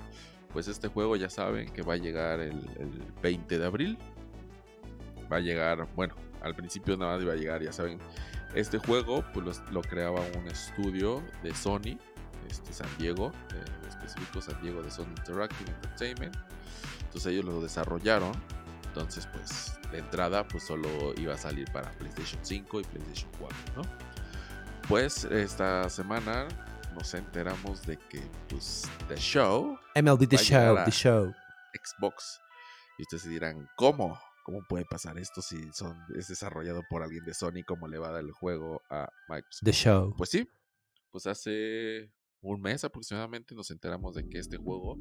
pues este juego ya saben que va a llegar el, el 20 de abril. Va a llegar, bueno, al principio nada más iba a llegar, ya saben. Este juego pues lo, lo creaba un estudio de Sony, este San Diego, eh, específico San Diego de Sony Interactive Entertainment. Entonces ellos lo desarrollaron. Entonces, pues, de entrada, pues solo iba a salir para PlayStation 5 y PlayStation 4, ¿no? Pues esta semana nos enteramos de que, pues, The Show, MLB The Show, The Show. Xbox. Y ustedes dirán, ¿cómo? ¿Cómo puede pasar esto si son, es desarrollado por alguien de Sony? ¿Cómo le va a dar el juego a Microsoft? The Show. Pues sí, pues hace un mes aproximadamente nos enteramos de que este juego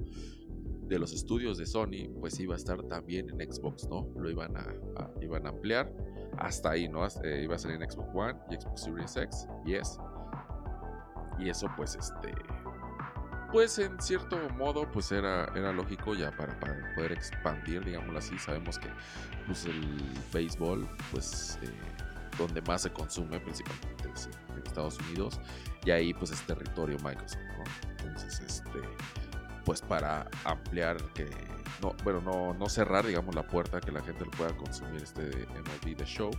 de los estudios de Sony pues iba a estar también en Xbox, ¿no? Lo iban a, a- iban a ampliar hasta ahí, ¿no? Eh, iba a salir en Xbox One y Xbox Series X y. Y eso pues este pues en cierto modo pues era, era lógico ya para, para poder expandir, digámoslo así. Sabemos que pues el béisbol pues eh, donde más se consume principalmente en Estados Unidos y ahí pues es territorio Microsoft, ¿no? Entonces este pues para ampliar que no bueno no, no cerrar digamos la puerta que la gente lo pueda consumir este MLB The Show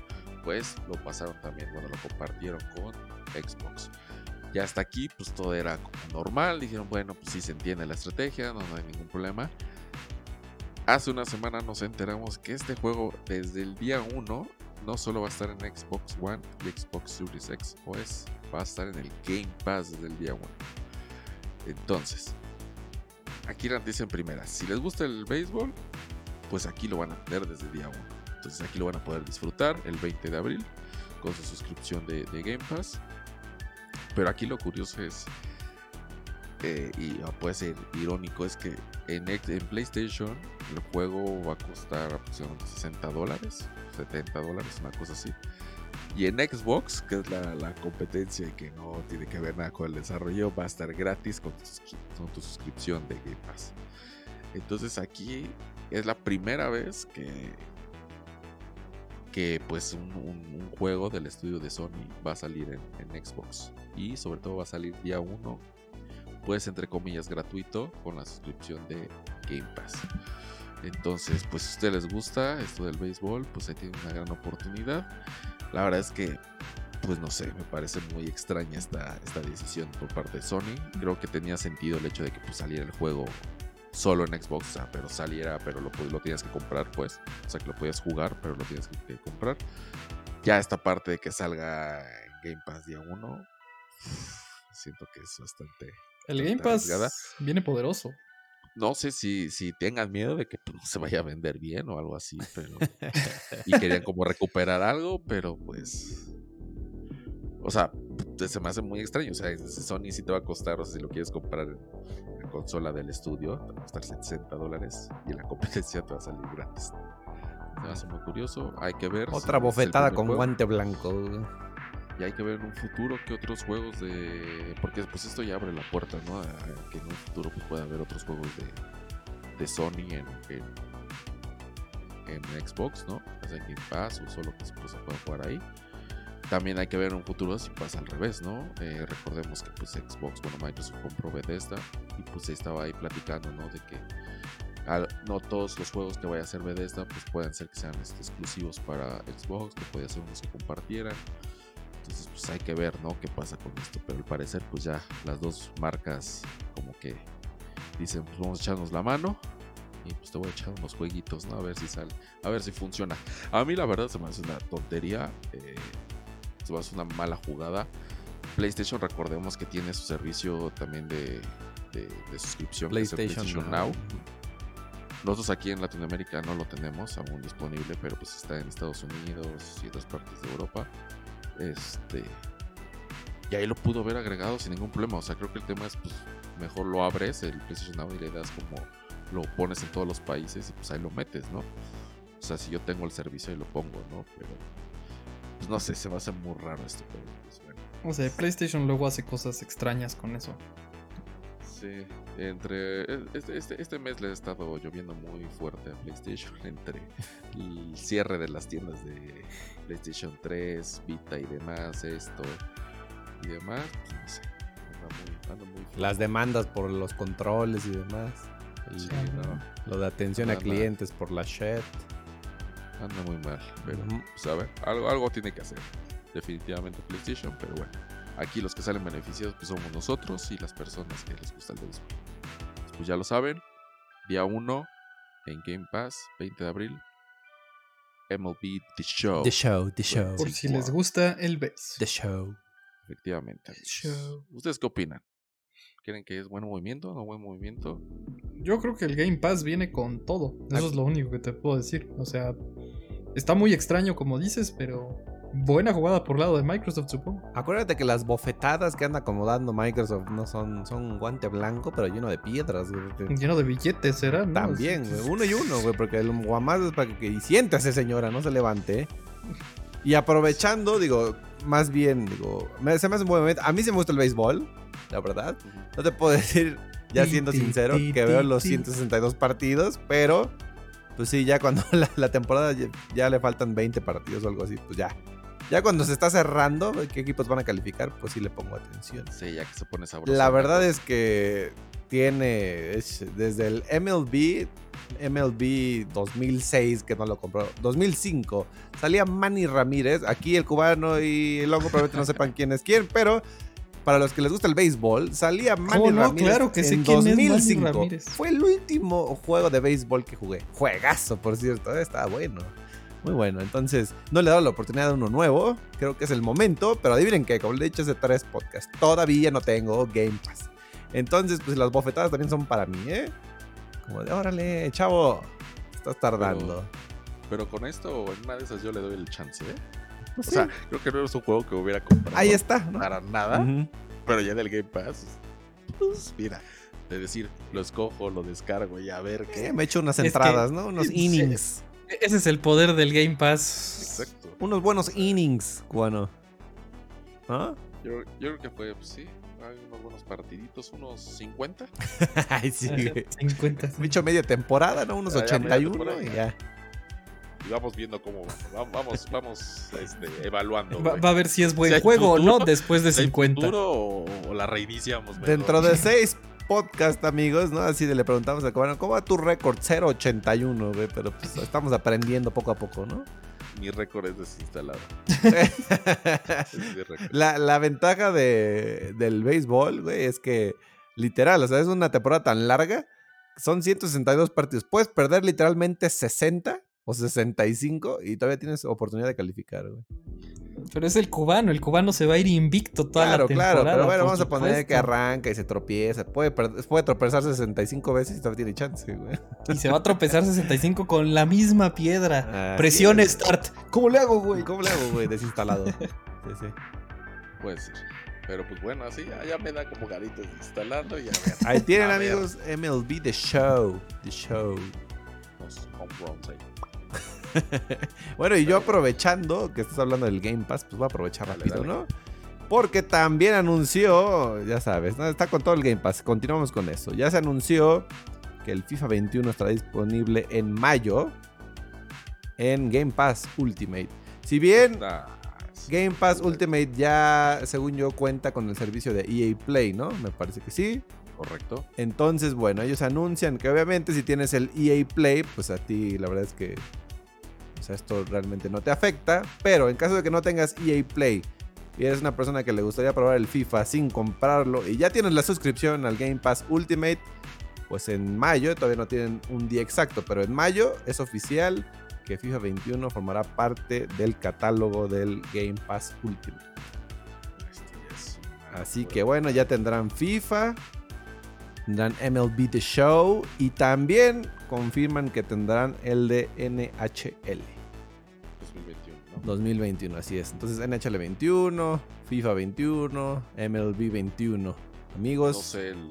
pues lo pasaron también bueno lo compartieron con Xbox ya hasta aquí pues todo era normal dijeron bueno pues sí se entiende la estrategia no, hay ningún problema hace una semana nos enteramos que este juego desde el día 1 no solo va a estar en Xbox One y Xbox Series X o S, va a estar en el Game Pass desde el día 1. Entonces, aquí la dicen primera, si les gusta el béisbol, pues aquí lo van a tener desde día 1. Entonces aquí lo van a poder disfrutar el 20 de abril con su suscripción de, Game Pass. Pero aquí lo curioso es, eh, y puede ser irónico, es que en, en PlayStation el juego va a costar aproximadamente 60 dólares, 70 dólares, una cosa así. Y en Xbox, que es la, competencia y que no tiene que ver nada con el desarrollo, va a estar gratis con tu, suscripción de Game Pass. Entonces aquí es la primera vez que, que pues un, juego del estudio de Sony va a salir en, en Xbox. Y sobre todo va a salir día 1, pues entre comillas gratuito, con la suscripción de Game Pass. Entonces, pues si a ustedes les gusta esto del béisbol, pues ahí tienen una gran oportunidad. La verdad es que, pues no sé, me parece muy extraña esta, esta decisión por parte de Sony. Creo que tenía sentido el hecho de que pues, saliera el juego solo en Xbox, o sea, pero saliera, pero lo, lo tienes que comprar, pues. O sea, que lo podías jugar, pero lo tienes que, que comprar. Ya esta parte de que salga en Game Pass día 1, siento que es bastante... El Game Pass arriesgada. viene poderoso. No sé si, si tengan miedo de que pues, no se vaya a vender bien o algo así, pero... y querían como recuperar algo, pero pues... O sea, se me hace muy extraño. O sea, Sony sí te va a costar, o sea, si lo quieres comprar en la consola del estudio, te va a costar 60 dólares y en la competencia te va a salir gratis. Se me hace muy curioso. Hay que ver. Otra bofetada con juego, guante blanco. Y hay que ver en un futuro qué otros juegos de. Porque pues esto ya abre la puerta, ¿no? Que en un futuro pues, pueda haber otros juegos de, de Sony en, en, Xbox, ¿no? O sea, Game Pass o solo que pues, se pueda jugar ahí. También hay que ver en un futuro si pasa al revés, ¿no? Eh, recordemos que pues Xbox, bueno, Microsoft compró Bethesda y pues estaba ahí platicando, ¿no? De que no todos los juegos que vaya a hacer Bethesda pues pueden ser que sean este, exclusivos para Xbox, que puede ser unos que compartieran. Entonces pues hay que ver, ¿no? ¿Qué pasa con esto? Pero al parecer pues ya las dos marcas como que dicen pues vamos a echarnos la mano y pues te voy a echar unos jueguitos, ¿no? A ver si sale, a ver si funciona. A mí la verdad se me hace una tontería, eh, se me hace una mala jugada. PlayStation recordemos que tiene su servicio también de, de- de suscripción, que es el PlayStation Now. Nosotros aquí en Latinoamérica no lo tenemos aún disponible, pero pues está en Estados Unidos y otras partes de Europa. Este. Y ahí lo pudo haber agregado sin ningún problema. O sea, creo que el tema es, pues, mejor lo abres, el PlayStation Now, y le das como. Lo pones en todos los países y pues ahí lo metes, ¿no? O sea, si yo tengo el servicio, ahí lo pongo, ¿no? Pero. Pues no sé, se va a hacer muy raro esto, pero pues. O sea, PlayStation luego hace cosas extrañas con eso. Sí, entre e- este, este, este mes le ha estado lloviendo muy fuerte a PlayStation entre el cierre de las tiendas de PlayStation 3, Vita y demás, esto y demás, pues no sé, anda muy, anda muy Las demandas por los controles y demás. El- Sí, no, Lo de atención a clientes por la shit. anda muy mal, pero pues a ver, algo, algo tiene que hacer, definitivamente PlayStation, pero bueno, aquí los que salen beneficiados pues somos nosotros y las personas que les gusta el béisbol. Pues ya lo saben, día 1 en Game Pass, 20 de abril, MLB The Show. The show, the show. Por si les gusta el bass. The show. Efectivamente. amigos. Show. ¿Ustedes qué opinan? ¿Creen que es buen movimiento o no buen movimiento? Yo creo que el Game Pass viene con todo. Eso es lo único que te puedo decir. O sea, está muy extraño como dices, pero buena jugada por lado de Microsoft, supongo. Acuérdate que las bofetadas que anda acomodando Microsoft no son, son guante blanco, pero lleno de piedras. güey, Lleno de billetes, ¿será? ¿no? También, güey, uno y uno, güey, porque el guamás es para que y siéntase, señora, no se levante. ¿eh? Y aprovechando, digo, más bien, digo, se me hace un buen momento. A mí se me gusta el béisbol, la verdad. No te puedo decir, ya siendo sincero, que veo los ti. 162 partidos, pero pues sí, ya cuando la, la temporada ya, ya le faltan 20 partidos o algo así, pues ya. Ya cuando se está cerrando, qué equipos van a calificar, pues sí le pongo atención. Sí, ya que se pone sabroso. La verdad es que tiene es desde el MLB, MLB 2006 que no lo compró, 2005 salía Manny Ramírez, aquí el cubano y el hongo probablemente no sepan quién es quién, pero para los que les gusta el béisbol salía Manny ¿Cómo no? Ramírez Claro que sé en quién es Manny 2005. Ramírez. Fue el último juego de béisbol que jugué, juegazo por cierto, estaba bueno. Muy bueno, entonces no le he dado la oportunidad a uno nuevo. Creo que es el momento, pero adivinen que, como le he dicho hace tres podcasts, todavía no tengo Game Pass. Entonces, pues las bofetadas también son para mí, ¿eh? Como de, órale, chavo, estás tardando. Pero con esto, en una de esas yo le doy el chance, ¿eh? Pues O sí, sea, creo que no es un juego que hubiera comprado ahí está, ¿no? para nada, pero ya en el Game Pass pues, mira, de decir, lo escojo, lo descargo y a ver qué. me he hecho unas Es que- entradas, ¿no? Unos Sí. innings. Ese es el poder del Game Pass. Exacto. Unos buenos innings, cubano. ¿No? Yo, yo creo que fue, pues sí, hay unos buenos partiditos, unos 50. Ay, sí, güey. 50. Me he hecho media temporada, ¿no? Unos Ya, ya, media 81 temporada. y ya. Y vamos viendo cómo va. Va- Vamos, vamos este, evaluando. Va, güey. va a ver si es buen Si hay juego o no futuro, después de ¿Hay 50. futuro o, o la reiniciamos? mejor? Dentro de seis podcast, amigos, ¿no? Así de le preguntamos a Cubano, ¿cómo va tu récord? 081, güey, pero pues estamos aprendiendo poco a poco, ¿no? Mi récord es desinstalado. Es la, la ventaja de, del béisbol, güey, es que literal, o sea, es una temporada tan larga, son 162 partidos. Puedes perder literalmente 60 o 65 y todavía tienes oportunidad de calificar, güey. Pero es el cubano, el cubano se va a ir invicto toda Claro, la temporada. claro, pero bueno, vamos a poner que arranca y se tropieza. Puede, puede tropezar 65 veces y todavía tiene chance, güey. Y se va a tropezar 65 con la misma piedra. Es. Start. ¿Cómo le hago, güey? ¿Cómo le hago, güey? Desinstalado. Sí, sí. Puede ser. Pero pues bueno, así ya, ya me da como garitas instalando y a ver. Ahí tienen, A ver, amigos, MLB The Show. The Show. los home runs ahí. Bueno, y yo aprovechando que estás hablando del Game Pass, pues voy a aprovechar rápido, dale. ¿no? Porque también anunció, ya sabes, ¿no? Está con todo el Game Pass. Continuamos con eso. Ya se anunció que el FIFA 21 estará disponible en mayo en Game Pass Ultimate. Si bien. Game Pass Ultimate ya, según yo, cuenta con el servicio de EA Play, ¿no? Me parece que sí. Correcto. Entonces, bueno, ellos anuncian que obviamente si tienes el EA Play, pues a ti la verdad es que o sea, esto realmente no te afecta. Pero en caso de que no tengas EA Play y eres una persona que le gustaría probar el FIFA sin comprarlo y ya tienes la suscripción al Game Pass Ultimate, pues en mayo, todavía no tienen un día exacto, pero en mayo es oficial que FIFA 21 formará parte del catálogo del Game Pass Ultimate. Así que bueno, ya tendrán FIFA, tendrán MLB The Show y también confirman que tendrán el de NHL 2021, ¿no? 2021, así es. Entonces NHL 21, FIFA 21, MLB 21. No Amigos, sé el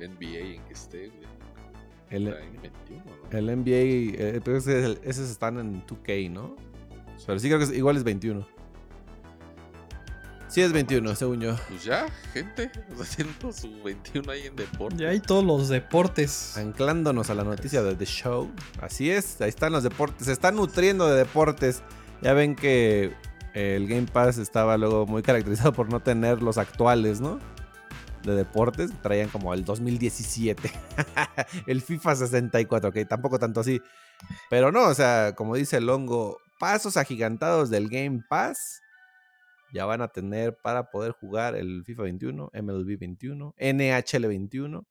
NBA en que esté, güey. el, Está en 21, ¿no? el NBA, eh, pero ese están en 2K, ¿no? Pero sí creo que es- igual es 21. Sí es 21, según yo. Pues ya, gente, haciendo su 21 ahí en deporte. Ya hay todos los deportes. Anclándonos a la noticia de The Show. Así es, ahí están los deportes. Se están nutriendo de deportes. Ya ven que el Game Pass estaba luego muy caracterizado por no tener los actuales, ¿no? De deportes. Traían como el 2017. el FIFA 64, ok, tampoco tanto así. Pero no, o sea, como dice el hongo, pasos agigantados del Game Pass. Ya van a tener para poder jugar el FIFA 21, MLB 21, NHL 21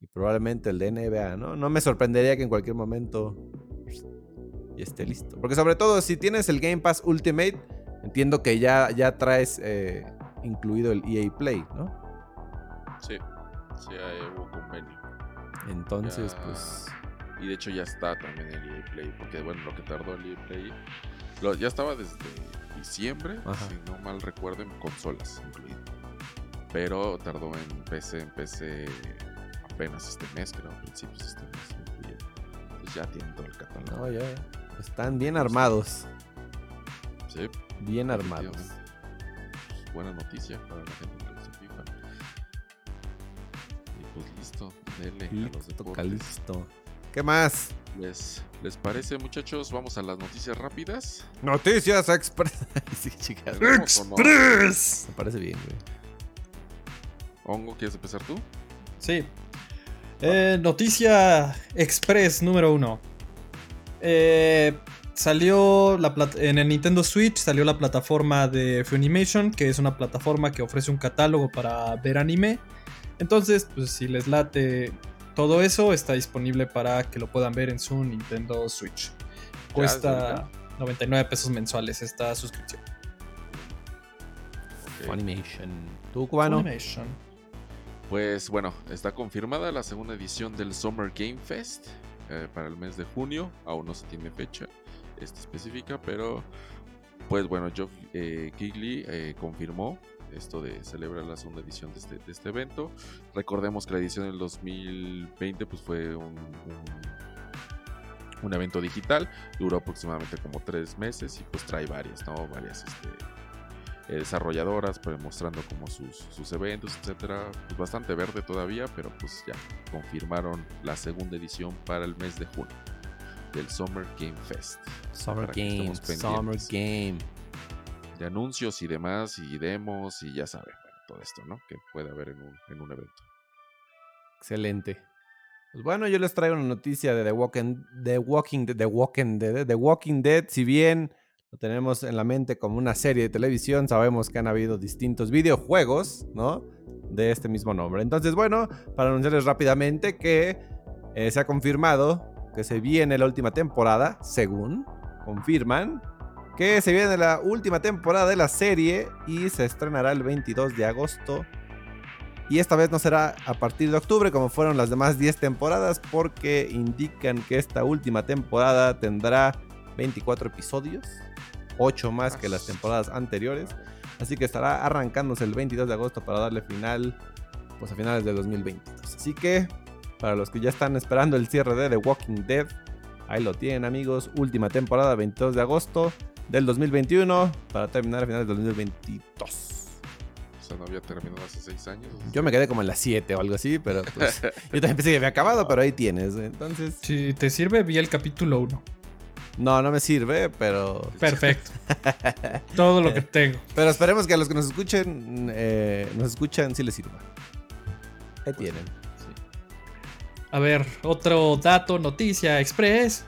y probablemente el de NBA, ¿no? No me sorprendería que en cualquier momento ya esté listo. Porque sobre todo si tienes el Game Pass Ultimate, entiendo que ya, ya traes eh, incluido el EA Play, ¿no? Sí, sí, hubo convenio. Entonces, Ya. pues... Y de hecho ya está también el EA Play, porque bueno, lo que tardó el EA Play, lo- ya estaba desde diciembre, Ajá. si no mal recuerdo, en consolas incluido. Pero tardó en PC, en PC apenas este mes, creo, a principios de este mes. lo incluyeron. Entonces ya tienen todo el catálogo. No, ya, ya. Están bien armados. Sí, Bien armados. Pues, buena noticia para la gente que gusta FIFA. Y pues listo, dele a los Listo, deportes. calisto. ¿Qué más? ¿Les, ¿Les parece, muchachos? Vamos a las noticias rápidas. Noticias Express. sí, chicas. ¡Express! Me parece bien, güey. Hongo, ¿quieres empezar tú? Sí. Eh, noticia Express número uno. Eh, salió la en el Nintendo Switch salió la plataforma de Funimation, que es una plataforma que ofrece un catálogo para ver anime. Entonces, pues si les late todo eso, está disponible para que lo puedan ver en su Nintendo Switch. Cuesta ahorita? 99 pesos mensuales esta suscripción. Ok. Funimation. ¿Tú, cubano? Funimation. Pues bueno, está confirmada la segunda edición del Summer Game Fest eh, para el mes de junio. Aún no se tiene fecha específica, pero pues bueno, Geoff eh, eh, confirmó esto de celebrar la segunda edición de este, de este evento. Recordemos que la edición del 2020 pues fue un, un, un evento digital, duró aproximadamente como tres meses y pues trae varias, ¿no? Varias este, eh, desarrolladoras pues, mostrando como sus, sus eventos, etcétera. Pues bastante verde todavía, pero pues ya confirmaron la segunda edición para el mes de junio del Summer Game Fest. Summer Game, Summer. Game. De anuncios y demás, y demos, y ya saben, bueno, todo esto, ¿no? Que puede haber en un, en un evento. Excelente. Pues bueno, yo les traigo una noticia de The Walking, The Walking, The Walking Dead. The Walking Dead, si bien lo tenemos en la mente como una serie de televisión, sabemos que han habido distintos videojuegos, ¿no? De este mismo nombre. Entonces, bueno, para anunciarles rápidamente que eh, se ha confirmado que se viene la última temporada, según confirman, que se viene la última temporada de la serie y se estrenará el 22 de agosto y esta vez no será a partir de octubre como fueron las demás 10 temporadas porque indican que esta última temporada tendrá 24 episodios, 8 más que las temporadas anteriores. Así que estará arrancándose el 22 de agosto para darle final pues a finales de 2022. Así que para los que ya están esperando el cierre de The Walking Dead, ahí lo tienen amigos, última temporada 22 de agosto del 2021 para terminar a finales del 2022. O sea, no había terminado hace seis años. Yo me quedé como en las 7 o algo así, pero pues yo también pensé que había acabado, pero ahí tienes. Entonces, Si te sirve, vi el capítulo 1. no, no me sirve, pero Perfecto. Todo lo que tengo. pero esperemos que a los que nos escuchen eh, nos escuchan sí les sirva. Ahí tienen. A ver, otro dato, noticia, express.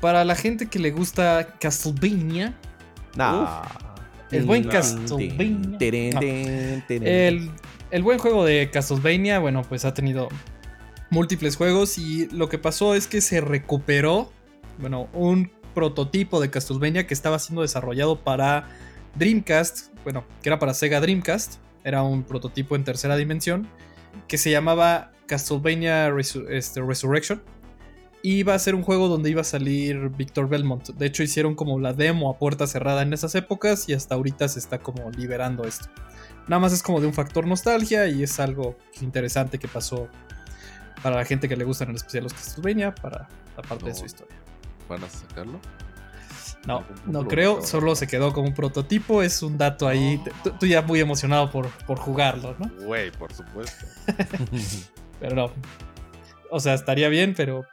Para la gente que le gusta Castlevania, Nah. el buen Castlevania. el, el buen juego de Castlevania, bueno, pues ha tenido múltiples juegos y lo que pasó es que se recuperó, bueno, un prototipo de Castlevania que estaba siendo desarrollado para Dreamcast, bueno, que era para Sega Dreamcast, era un prototipo en tercera dimensión que se llamaba Castlevania este, Resurrection. Y iba a ser un juego donde iba a salir Victor Belmont. De hecho, hicieron como la demo a puerta cerrada en esas épocas y hasta ahorita se está como liberando esto. Nada más es como de un factor nostalgia y es algo interesante que pasó para la gente que le gustan en especial los Castlevania, para la parte de su No. historia. ¿Van a sacarlo? No, no creo, solo se quedó como un prototipo, es un dato ahí. Tú, tú ya muy emocionado por, por jugarlo, ¿no? Güey, por supuesto. Pero no. O sea, estaría bien, pero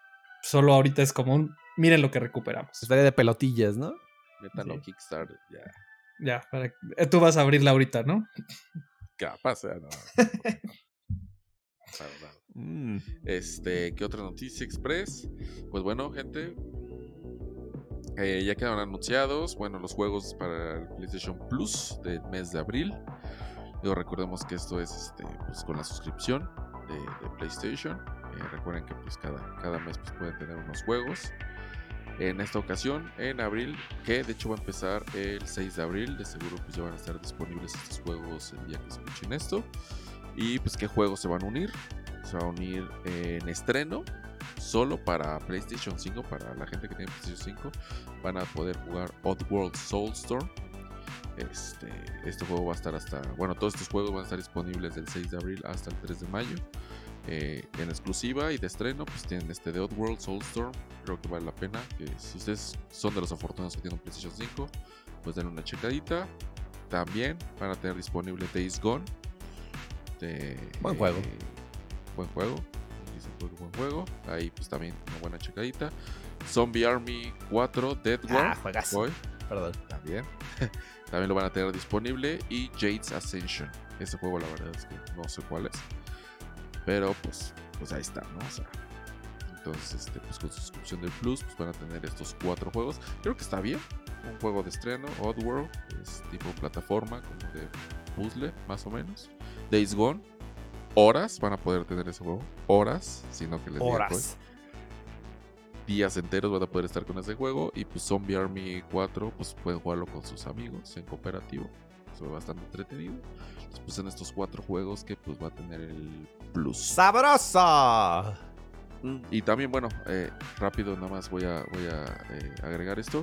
solo ahorita es como un. Miren lo que recuperamos. Estaría de pelotillas, ¿no? Métanlo Sí. Kickstarter, ya. Ya, para- eh, tú vas a abrirla ahorita, ¿no? Capaz, no. Mm. Este, ¿qué otra noticia express? Pues bueno, gente. eh, ya quedaron anunciados, bueno, los juegos para el PlayStation Plus del mes de abril. Digo, recordemos que esto es este, pues, con la suscripción de, de PlayStation. Recuerden que pues cada, cada mes pues, pueden tener unos juegos. En esta ocasión, en abril, que de hecho va a empezar el 6 de abril, de seguro pues ya van a estar disponibles estos juegos el día que escuchen esto. Y pues qué juegos se van a unir. Se va a unir en estreno solo para PlayStation 5, para la gente que tiene PlayStation 5, van a poder jugar Oddworld Soulstorm. Este, este juego va a estar hasta, bueno, todos estos juegos van a estar disponibles del 6 de abril hasta el 3 de mayo. Eh, en exclusiva y de estreno, pues tienen este de Oddworld Soulstorm. Creo que vale la pena. Que si ustedes son de los afortunados que tienen un PlayStation 5, pues denle una checadita. También van a tener disponible Days Gone. de- Buen juego. eh, buen juego. Buen juego. Ahí pues también una buena checadita. Zombie Army 4 Dead War. Ah, juegazo. Boy, Perdón. también. también lo van a tener disponible. Y Jade's Ascension. Ese juego la verdad es que no sé cuál es. Pero pues, pues ahí está, ¿no? O sea, entonces, este, pues con suscripción del Plus, pues van a tener estos cuatro juegos. Creo que está bien. Un juego de estreno, Oddworld, es tipo plataforma, como de puzzle, más o menos. Days Gone, horas van a poder tener ese juego. Horas, sino que les diga, pues, Horas. días enteros van a poder estar con ese juego. Y pues Zombie Army 4, pues pueden jugarlo con sus amigos en cooperativo. Se ve bastante entretenido. Pues en estos cuatro juegos que pues va a tener el plus. ¡Sabrosa! Y también, bueno, eh, rápido nada más voy a, voy a eh, agregar esto.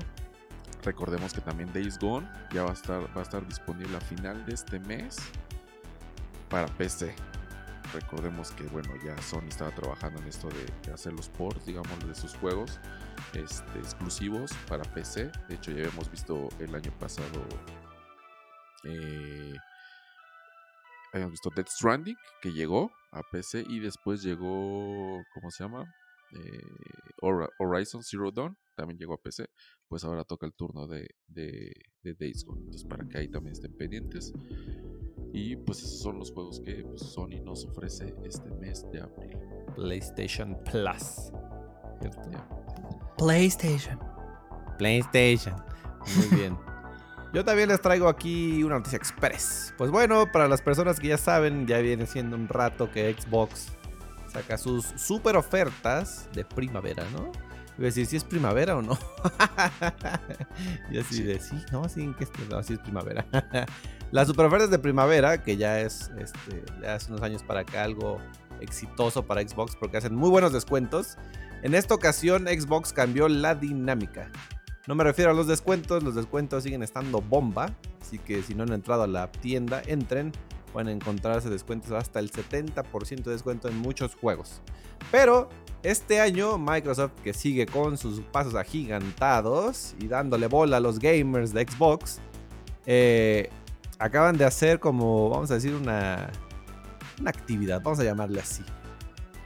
Recordemos que también Days Gone ya va a estar, va a estar disponible a final de este mes para PC. Recordemos que bueno, ya Sony estaba trabajando en esto de hacer los ports, digamos, de sus juegos este, exclusivos para PC. De hecho, ya habíamos visto el año pasado. Eh, habíamos visto Death Stranding, que llegó a PC y después llegó. ¿Cómo se llama? Eh, Horizon Zero Dawn también llegó a PC. Pues ahora toca el turno de, de, de Days Gone. Entonces, para que ahí también estén pendientes. Y pues esos son los juegos que pues, Sony nos ofrece este mes de abril. PlayStation Plus. PlayStation. PlayStation. Muy bien. Yo también les traigo aquí una noticia express. Pues bueno, para las personas que ya saben, ya viene siendo un rato que Xbox saca sus super ofertas de primavera, ¿no? A decir si es primavera o no. y así de sí, no, sí, que no, así es primavera. Las super ofertas de primavera, que ya es este, hace unos años para acá algo exitoso para Xbox porque hacen muy buenos descuentos. En esta ocasión Xbox cambió la dinámica. No me refiero a los descuentos, los descuentos siguen estando bomba, así que si no han entrado a la tienda, entren, pueden encontrarse descuentos hasta el 70% de descuento en muchos juegos. Pero este año Microsoft, que sigue con sus pasos agigantados y dándole bola a los gamers de Xbox, eh, acaban de hacer como, vamos a decir, una, una actividad, vamos a llamarle así.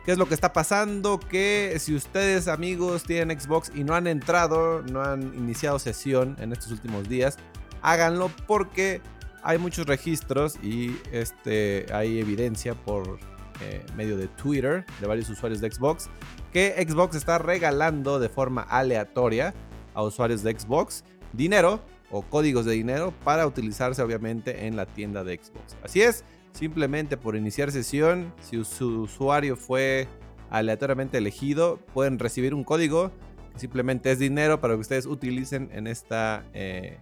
¿Qué es lo que está pasando? Que si ustedes amigos tienen Xbox y no han entrado, no han iniciado sesión en estos últimos días, háganlo porque hay muchos registros y este, hay evidencia por eh, medio de Twitter de varios usuarios de Xbox que Xbox está regalando de forma aleatoria a usuarios de Xbox dinero o códigos de dinero para utilizarse obviamente en la tienda de Xbox. Así es, simplemente por iniciar sesión, si su usuario fue aleatoriamente elegido, pueden recibir un código que simplemente es dinero para que ustedes utilicen en, esta, eh,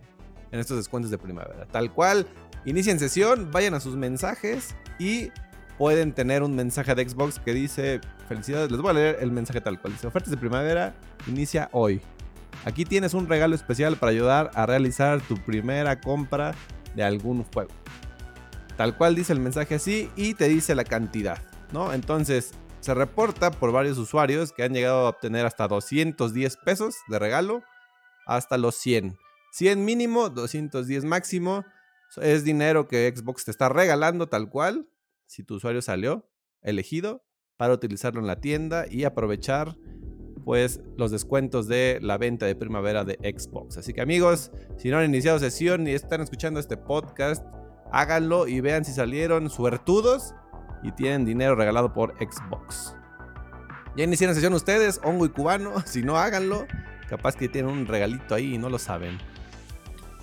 en estos descuentos de primavera. Tal cual, inicien sesión, vayan a sus mensajes y pueden tener un mensaje de Xbox que dice, felicidades, les voy a leer el mensaje tal cual. Dice, ofertas de primavera, inicia hoy. Aquí tienes un regalo especial para ayudar a realizar tu primera compra de algún juego. Tal cual dice el mensaje así y te dice la cantidad, ¿no? Entonces, se reporta por varios usuarios que han llegado a obtener hasta 210 pesos de regalo hasta los 100. 100 mínimo, 210 máximo. Es dinero que Xbox te está regalando tal cual, si tu usuario salió elegido, para utilizarlo en la tienda y aprovechar pues los descuentos de la venta de primavera de Xbox. Así que amigos, si no han iniciado sesión y están escuchando este podcast, háganlo y vean si salieron suertudos y tienen dinero regalado por Xbox. Ya iniciaron sesión ustedes, hongo y cubano. Si no, háganlo. Capaz que tienen un regalito ahí y no lo saben.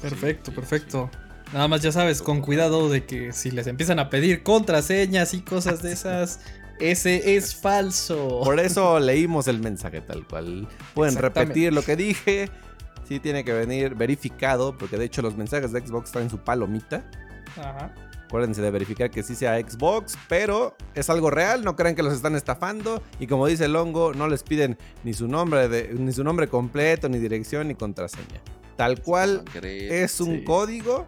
Perfecto, perfecto. Nada más ya sabes, con cuidado de que si les empiezan a pedir contraseñas y cosas de esas, ese es falso. Por eso leímos el mensaje tal cual. Pueden repetir lo que dije. Sí tiene que venir verificado, porque de hecho los mensajes de Xbox traen su palomita. Ajá. Acuérdense de verificar que sí sea Xbox, pero es algo real, no crean que los están estafando. Y como dice el hongo, no les piden ni su nombre, ni su nombre completo, ni dirección, ni contraseña. Tal cual es un código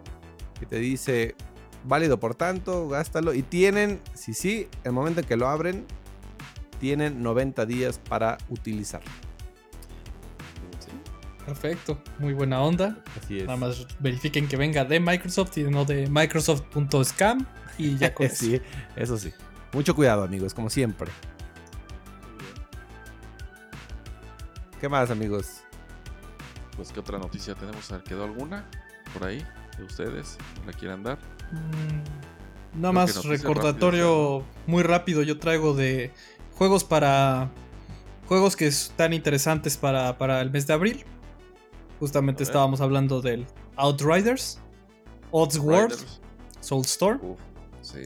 que te dice válido por tanto, gástalo. Y tienen, si sí, el momento en que lo abren, tienen 90 días para utilizarlo. Perfecto, muy buena onda. Así es. Nada más verifiquen que venga de Microsoft y no de Microsoft.scam y ya con Sí, eso sí. Mucho cuidado, amigos, como siempre. ¿Qué más, amigos? Pues, ¿qué otra noticia tenemos? ¿Quedó alguna por ahí de ustedes? ¿La quieren dar? Mm, nada más recordatorio muy rápido. Yo traigo de juegos para. Juegos que están interesantes para, para el mes de abril. Justamente estábamos hablando del Outriders, Oddsworld, Soulstorm. sí.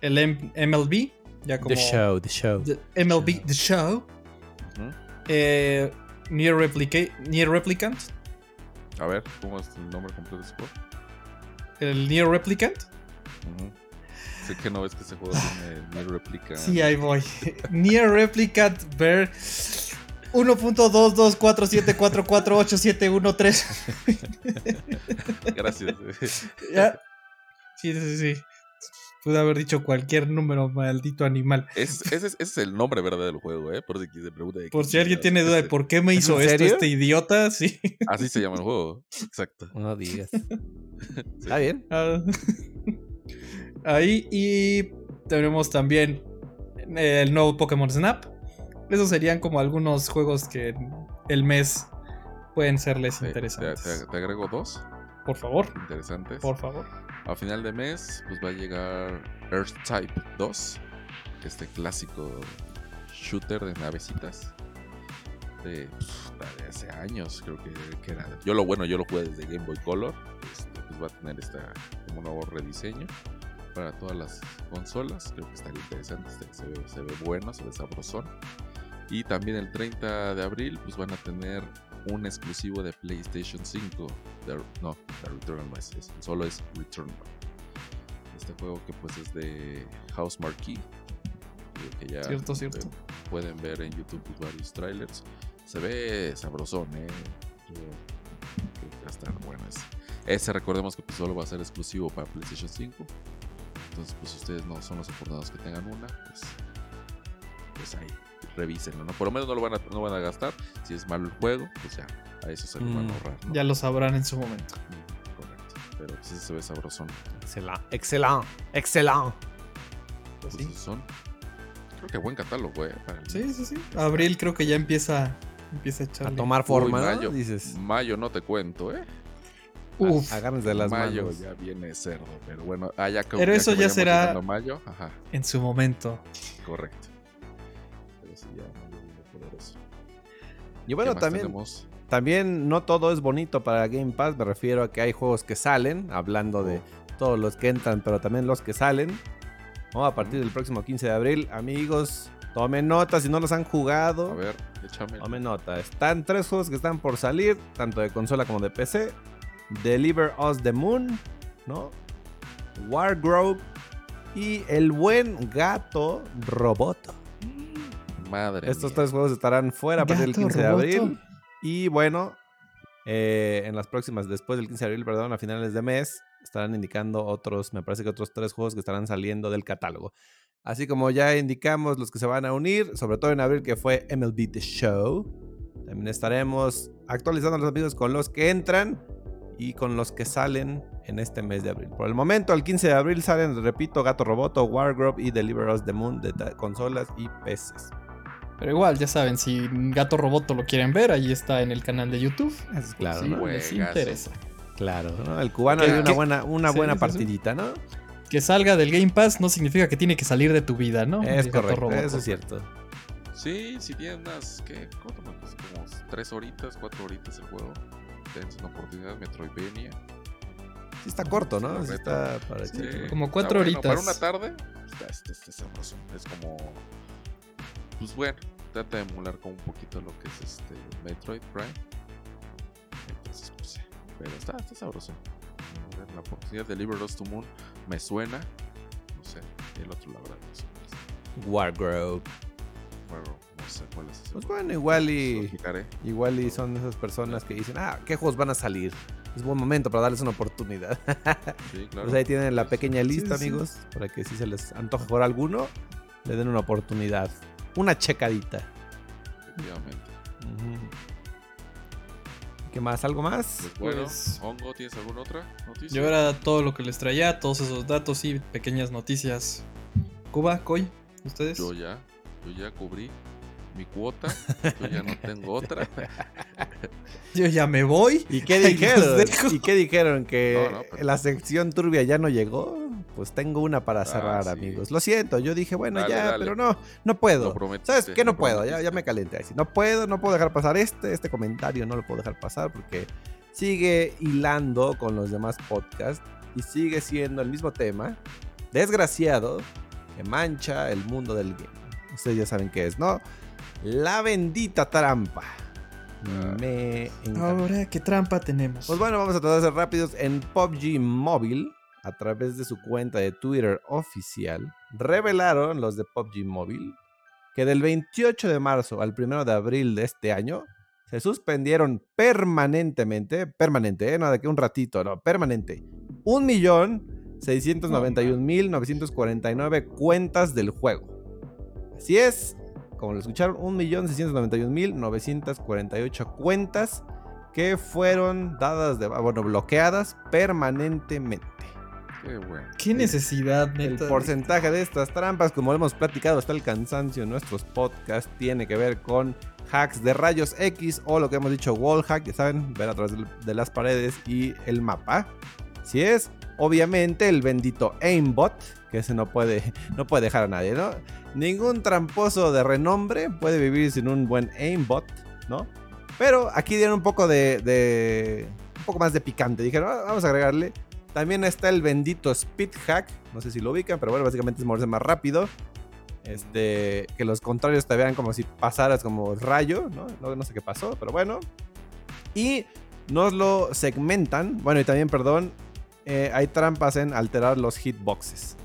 El MLB, ya como. The Show, The Show. MLB, The Show. Eh, Near, Replicant. A ver, ¿cómo es el nombre completo de ese juego? El Near Replicant. Sé que no ves que ese juego tiene Near Replicant. Sí, ahí voy. Near Replicant Bear. 1.22474487113. Gracias. Ya. Sí, sí, sí. Pude haber dicho cualquier número, maldito animal. Es- ese, es, ese es el nombre verdadero del juego, ¿eh? Por si se pregunta. de Por si alguien tiene duda de por qué me ¿Es hizo esto serio? este idiota, sí. Así se llama el juego. Exacto. No digas. Sí. Está bien. Ah, Ahí y tenemos también el nuevo Pokémon Snap. Esos serían como algunos juegos que el mes pueden serles Sí, interesantes. te- te agrego dos Por favor, interesantes. por favor. A final de mes, pues va a llegar Earth Type 2, este clásico shooter de navecitas. De, hace años, creo que, que era. Yo lo bueno, yo lo jugué desde Game Boy Color. este, pues va a tener esta como nuevo rediseño para todas las consolas. Creo que estaría interesante. este, Se ve, se ve bueno, se ve sabrosón. Y también el 30 de abril, pues van a tener un exclusivo de PlayStation 5. de- no, de Returnal no es, es- solo es Returnal. Este juego que pues es de House Marquee. que- ya Cierto, cierto. pueden ver en YouTube pues, varios trailers. Se ve sabrosón, eh. Yo creo que va a estar bueno ese. Ese recordemos que pues, solo va a ser exclusivo para PlayStation 5. Entonces, pues si ustedes no son los afortunados que tengan una, pues, pues ahí, revísenlo, ¿no? Por lo menos no lo van a, no van a gastar. Si es malo el juego, pues ya, a eso se lo van a Mm, ahorrar, ¿no? Ya lo sabrán en su momento. Mm, Correcto. Pero ese se ve sabrosón. Excelente. Excelente. Excelente. Pues Pues sí. son. Creo que buen catálogo, eh. para el- sí, sí, sí. Abril creo que ya empieza, empieza a A echarle. tomar Uy, forma, ¿no? mayo, Dices. mayo no te cuento, eh. Uf, Agárrense de las mayo manos. ya viene cerdo, pero bueno, ah, ya que, Pero ya eso que ya será- llegando a mayo, ajá, en su momento. correcto. Y ¿Qué bueno, también, tenemos? también no todo es bonito para Game Pass. Me refiero a que hay juegos que salen, hablando de todos los que entran, pero también los que salen. ¿no? A partir del próximo 15 de abril, amigos, tomen nota si no los han jugado. A ver, échame. Tomen nota. Están tres juegos que están por salir, tanto de consola como de PC. Deliver Us the Moon, ¿no? Wargrove y El Buen Gato Roboto. Madre Estos mía. tres juegos estarán fuera a partir del Gato 15 de abril. Y bueno, eh, en las próximas, después del 15 de abril, perdón, a finales de mes, estarán indicando otros, me parece que otros tres juegos que estarán saliendo del catálogo. Así como ya indicamos los que se van a unir, sobre todo en abril que fue MLB The Show. También estaremos actualizando a los amigos con los que entran y con los que salen en este mes de abril. Por el momento, el 15 de abril salen, repito, Gato Roboto, Wargrove y Deliver Us the Moon de consolas y PCs. Pero igual, ya saben, si Gato Roboto lo quieren ver, ahí está en el canal de YouTube. Es claro, si ¿no? les interesa. Claro, ¿no? El cubano hay una buena, una sí, buena sí, partidita, ¿no? Que salga del Game Pass no significa que tiene que salir de tu vida, ¿no? Es El Gato correcto, Roboto. eso es cierto. Sí, si tienes unas, ¿qué? ¿Cuánto me costó? Como tres horitas, cuatro horitas el juego. Dense una oportunidad, Metroidvania. Sí está corto, ¿no? Sí, Sí reto. está para Sí, echarle. Como está cuatro bueno. Para horitas. una tarde, está, está, está sabroso. Es como. Pues bueno, trata de emular como un poquito lo que es este Metroid Prime. Entonces, pues sí. Pero está, está sabroso. La oportunidad de Deliver Us to Moon me suena. No sé. Y el otro, la verdad, no sé. Wargrove. Bueno, no sé cuál es ese Pues bueno, igual y. Igual y son esas personas que dicen, ah, ¿qué juegos van a salir? Es buen momento para darles una oportunidad. Sí, claro. Pues ahí tienen la Sí, pequeña lista, sí. amigos, para que si se les antoja jugar alguno, le den una oportunidad. Una checadita. Efectivamente. ¿Qué más? ¿Algo más? Pues bueno, Pues- Hongo, ¿tienes alguna otra noticia? Yo era todo lo que les traía, todos esos datos y pequeñas noticias. Cuba, Coy, ustedes. Yo ya, yo ya cubrí mi cuota. Yo ya no tengo otra. Yo ya me voy. ¿Y qué dijeron? ¿Y qué dijeron? ¿Que No, no, pero- la sección turbia ya no llegó? Pues tengo una para cerrar, Ah, sí. amigos. Lo siento, yo dije, bueno, Dale, ya, dale. pero no, no Lo puedo. ¿Sabes qué? No puedo, ya, ya me calenté. Así, no puedo, no puedo dejar pasar este, este comentario, no lo puedo dejar pasar porque sigue hilando con los demás podcasts y sigue siendo el mismo tema, desgraciado, que mancha el mundo del game. Ustedes ya saben qué es, ¿no? La bendita trampa. Ah. Me encanta. Ahora, ¿qué trampa tenemos? Pues bueno, vamos a tratar de ser rápidos. En PUBG Móvil, a través de su cuenta de Twitter oficial, revelaron los de PUBG Móvil que del 28 de marzo al 1 de abril de este año se suspendieron permanentemente, permanente, ¿eh? no de que un ratito, no, permanente, 1.691.949 cuentas del juego. Así es, como lo escucharon, 1.691.948 cuentas que fueron dadas de, bueno, bloqueadas permanentemente. Qué bueno. Qué necesidad, El neta. porcentaje de estas trampas, como hemos platicado hasta el cansancio en nuestros podcasts, tiene que ver con hacks de rayos X o lo que hemos dicho wall hack, ya saben, ver a través de las paredes y el mapa. Si es, obviamente el bendito aimbot, que ese no puede, no puede dejar a nadie, ¿no? Ningún tramposo de renombre puede vivir sin un buen aimbot, ¿no? Pero aquí dieron un poco de, de- un poco más de picante. Dijeron, "Ah, vamos a agregarle. También está el bendito speed hack, no sé si lo ubican, pero bueno, básicamente es moverse más rápido. Este, que los contrarios te vean como si pasaras como rayo, ¿no? No, sé qué pasó, pero bueno. Y nos lo segmentan, bueno, y también, perdón, eh, hay trampas en alterar los hitboxes.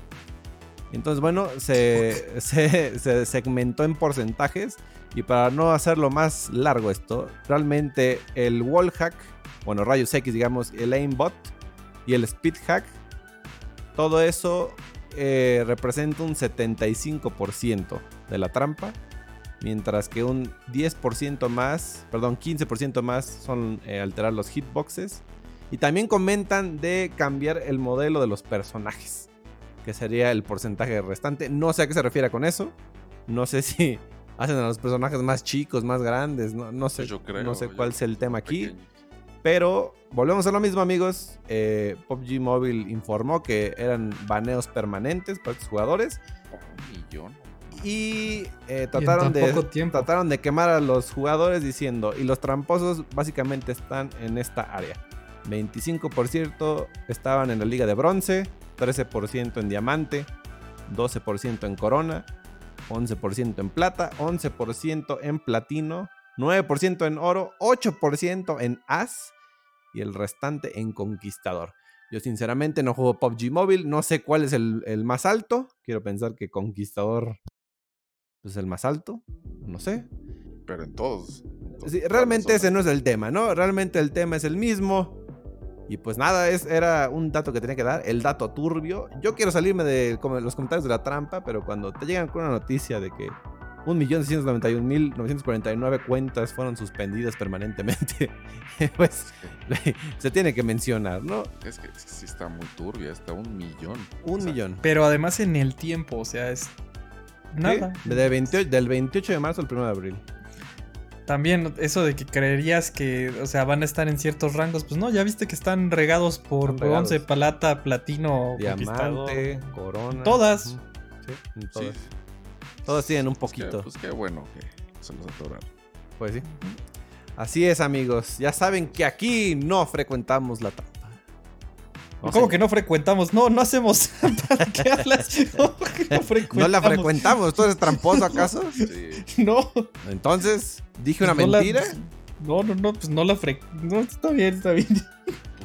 Entonces, bueno, se, se, se segmentó en porcentajes. Y para no hacerlo más largo esto, realmente el wall hack, bueno, rayos X, digamos, el aimbot y el speed hack, todo eso eh, representa un 75% de la trampa. Mientras que un 10% más, perdón, 15% más son eh, alterar los hitboxes. Y también comentan de cambiar el modelo de los personajes. Que sería el porcentaje restante. No sé a qué se refiere con eso. No sé si hacen a los personajes más chicos, más grandes. No, no sé, yo creo, no sé cuál es el tema aquí. Pequeño. Pero volvemos a lo mismo, amigos. Eh, PUBG Mobile informó que eran baneos permanentes para estos jugadores. Un millón. Y eh, trataron, de, trataron de quemar a los jugadores diciendo, y los tramposos básicamente están en esta área. 25% estaban en la liga de bronce, 13% en diamante, 12% en corona, 11% en plata, 11% en platino, 9% en oro, 8% en as y el restante en conquistador. Yo sinceramente no juego PUBG Mobile, no sé cuál es el, el más alto. Quiero pensar que conquistador es el más alto, no sé. Pero en todos. Sí, realmente ese no es el tema, ¿no? Realmente el tema es el mismo. Y pues nada, es, era un dato que tenía que dar, el dato turbio. Yo quiero salirme de como los comentarios de la trampa, pero cuando te llegan con una noticia de que 1.691.949 cuentas fueron suspendidas permanentemente, pues se tiene que mencionar, ¿no? Es que sí está muy turbia, está un millón. Un O sea, millón. Pero además en el tiempo, o sea, es nada. Sí, de 28 del 28 de marzo al 1 de abril. También eso de que creerías que, o sea, van a estar en ciertos rangos, pues no, ya viste que están regados por Están regados. bronce, plata, platino. Diamante, corona. Todas. Sí, sí, Todas tienen un pues poquito. Pues qué bueno que se los atoraron. Pues sí. Así es, amigos. Ya saben que aquí no frecuentamos la trampa. No, ¿Cómo sé, que no frecuentamos? No, no hacemos trampa. ¿De qué hablas? ¿Cómo que no frecuentamos? ¿No la frecuentamos? ¿Tú eres tramposo acaso? Sí. No. Entonces, dije una Pues no la- mentira. No, no, no, pues no la fre... No, está bien, está bien.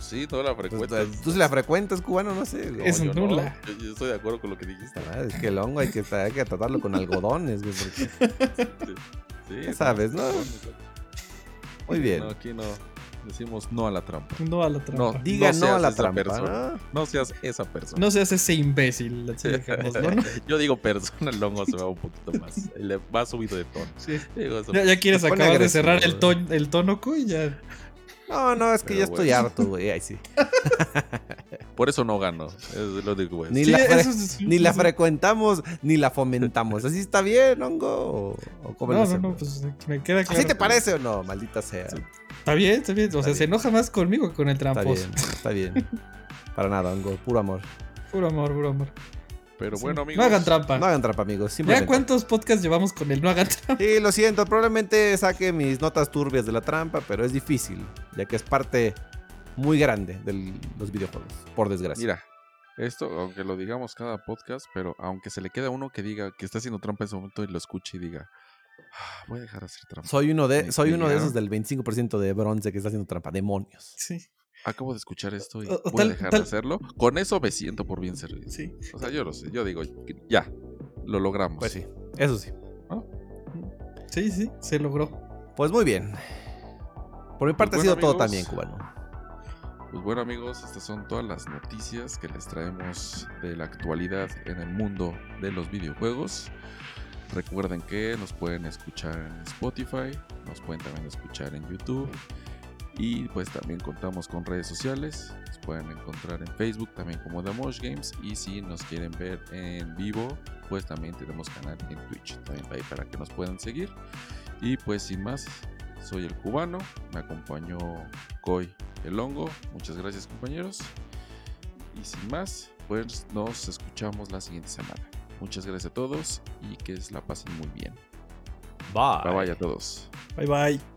Pues sí, no la Pues, frecuentas. ¿Tú si la frecuentas, cubano? No sé. No, Es yo no. nula. Yo, yo estoy de acuerdo con lo que dijiste. Ah, Es que el hongo hay que, hay que tratarlo con algodones, güey, porque- Sí, Ya sabes, ¿no? Muy bien. No, aquí no. Decimos no a la trampa. No a la trampa. No, No, Diga no, a la trampa, persona. ¿no? No seas esa persona. seas ese imbécil. así dejémoslo, ¿no? Yo digo persona, el hongo se va un poquito más. Le va subido de tono. Sí. Digo eso. Ya, ya quieres acabar de cerrar el, güey. ton, el tono, y ya. No, no, es que Pero ya estoy harto, güey. Ay, sí. Por eso no gano. Es lo digo. Ni Sí, la fre- eso es- Ni la frecuentamos, ni la fomentamos. ¿Así está bien, hongo? ¿O, o cómo le No, no, no, pues me queda claro. ¿Así te que- parece o no? Maldita sea. Está bien, está bien. O Está sea, se enoja más conmigo que con el Está tramposo. bien, está bien. Para nada, hongo. Puro amor. Puro amor, puro amor. Pero Sí. bueno, amigos. No hagan trampa. No hagan trampa, amigos. ¿Ya cuántos podcasts llevamos con el no hagan trampa? Sí, lo siento. Probablemente saque mis notas turbias de la trampa, pero es difícil, ya que es parte muy grande de los videojuegos, por desgracia. Mira, esto, aunque lo digamos cada podcast, pero aunque se le quede a uno que diga que está haciendo trampa en ese momento y lo escuche y diga, "Ah, voy a dejar de hacer trampa. Soy uno de, soy uno de esos del 25% de bronce que está haciendo trampa. Demonios. Sí, Acabo de escuchar esto y O- o voy tal- a dejar tal- de hacerlo. Con eso me siento por bien servido. sí. O sea, yo lo sé. Yo digo, ya, lo logramos. Pues sí, eso sí. ¿no? Sí, sí, se logró. Pues muy bien. Por mi parte Pues ha bueno, sido todo también, cubano. Pues bueno amigos, estas son todas las noticias que les traemos de la actualidad en el mundo de los videojuegos. Recuerden que nos pueden escuchar en Spotify, nos pueden también escuchar en YouTube y pues también contamos con redes sociales. Nos pueden encontrar en Facebook también como The Mosh Games y si nos quieren ver en vivo, pues también tenemos canal en Twitch también ahí para que nos puedan seguir. Y pues sin más, soy el cubano, me acompañó Coy el hongo. Muchas gracias compañeros. Y sin más, pues nos escuchamos la siguiente semana. Muchas gracias a todos y que la pasen muy bien. Bye. Bye bye a todos. Bye bye.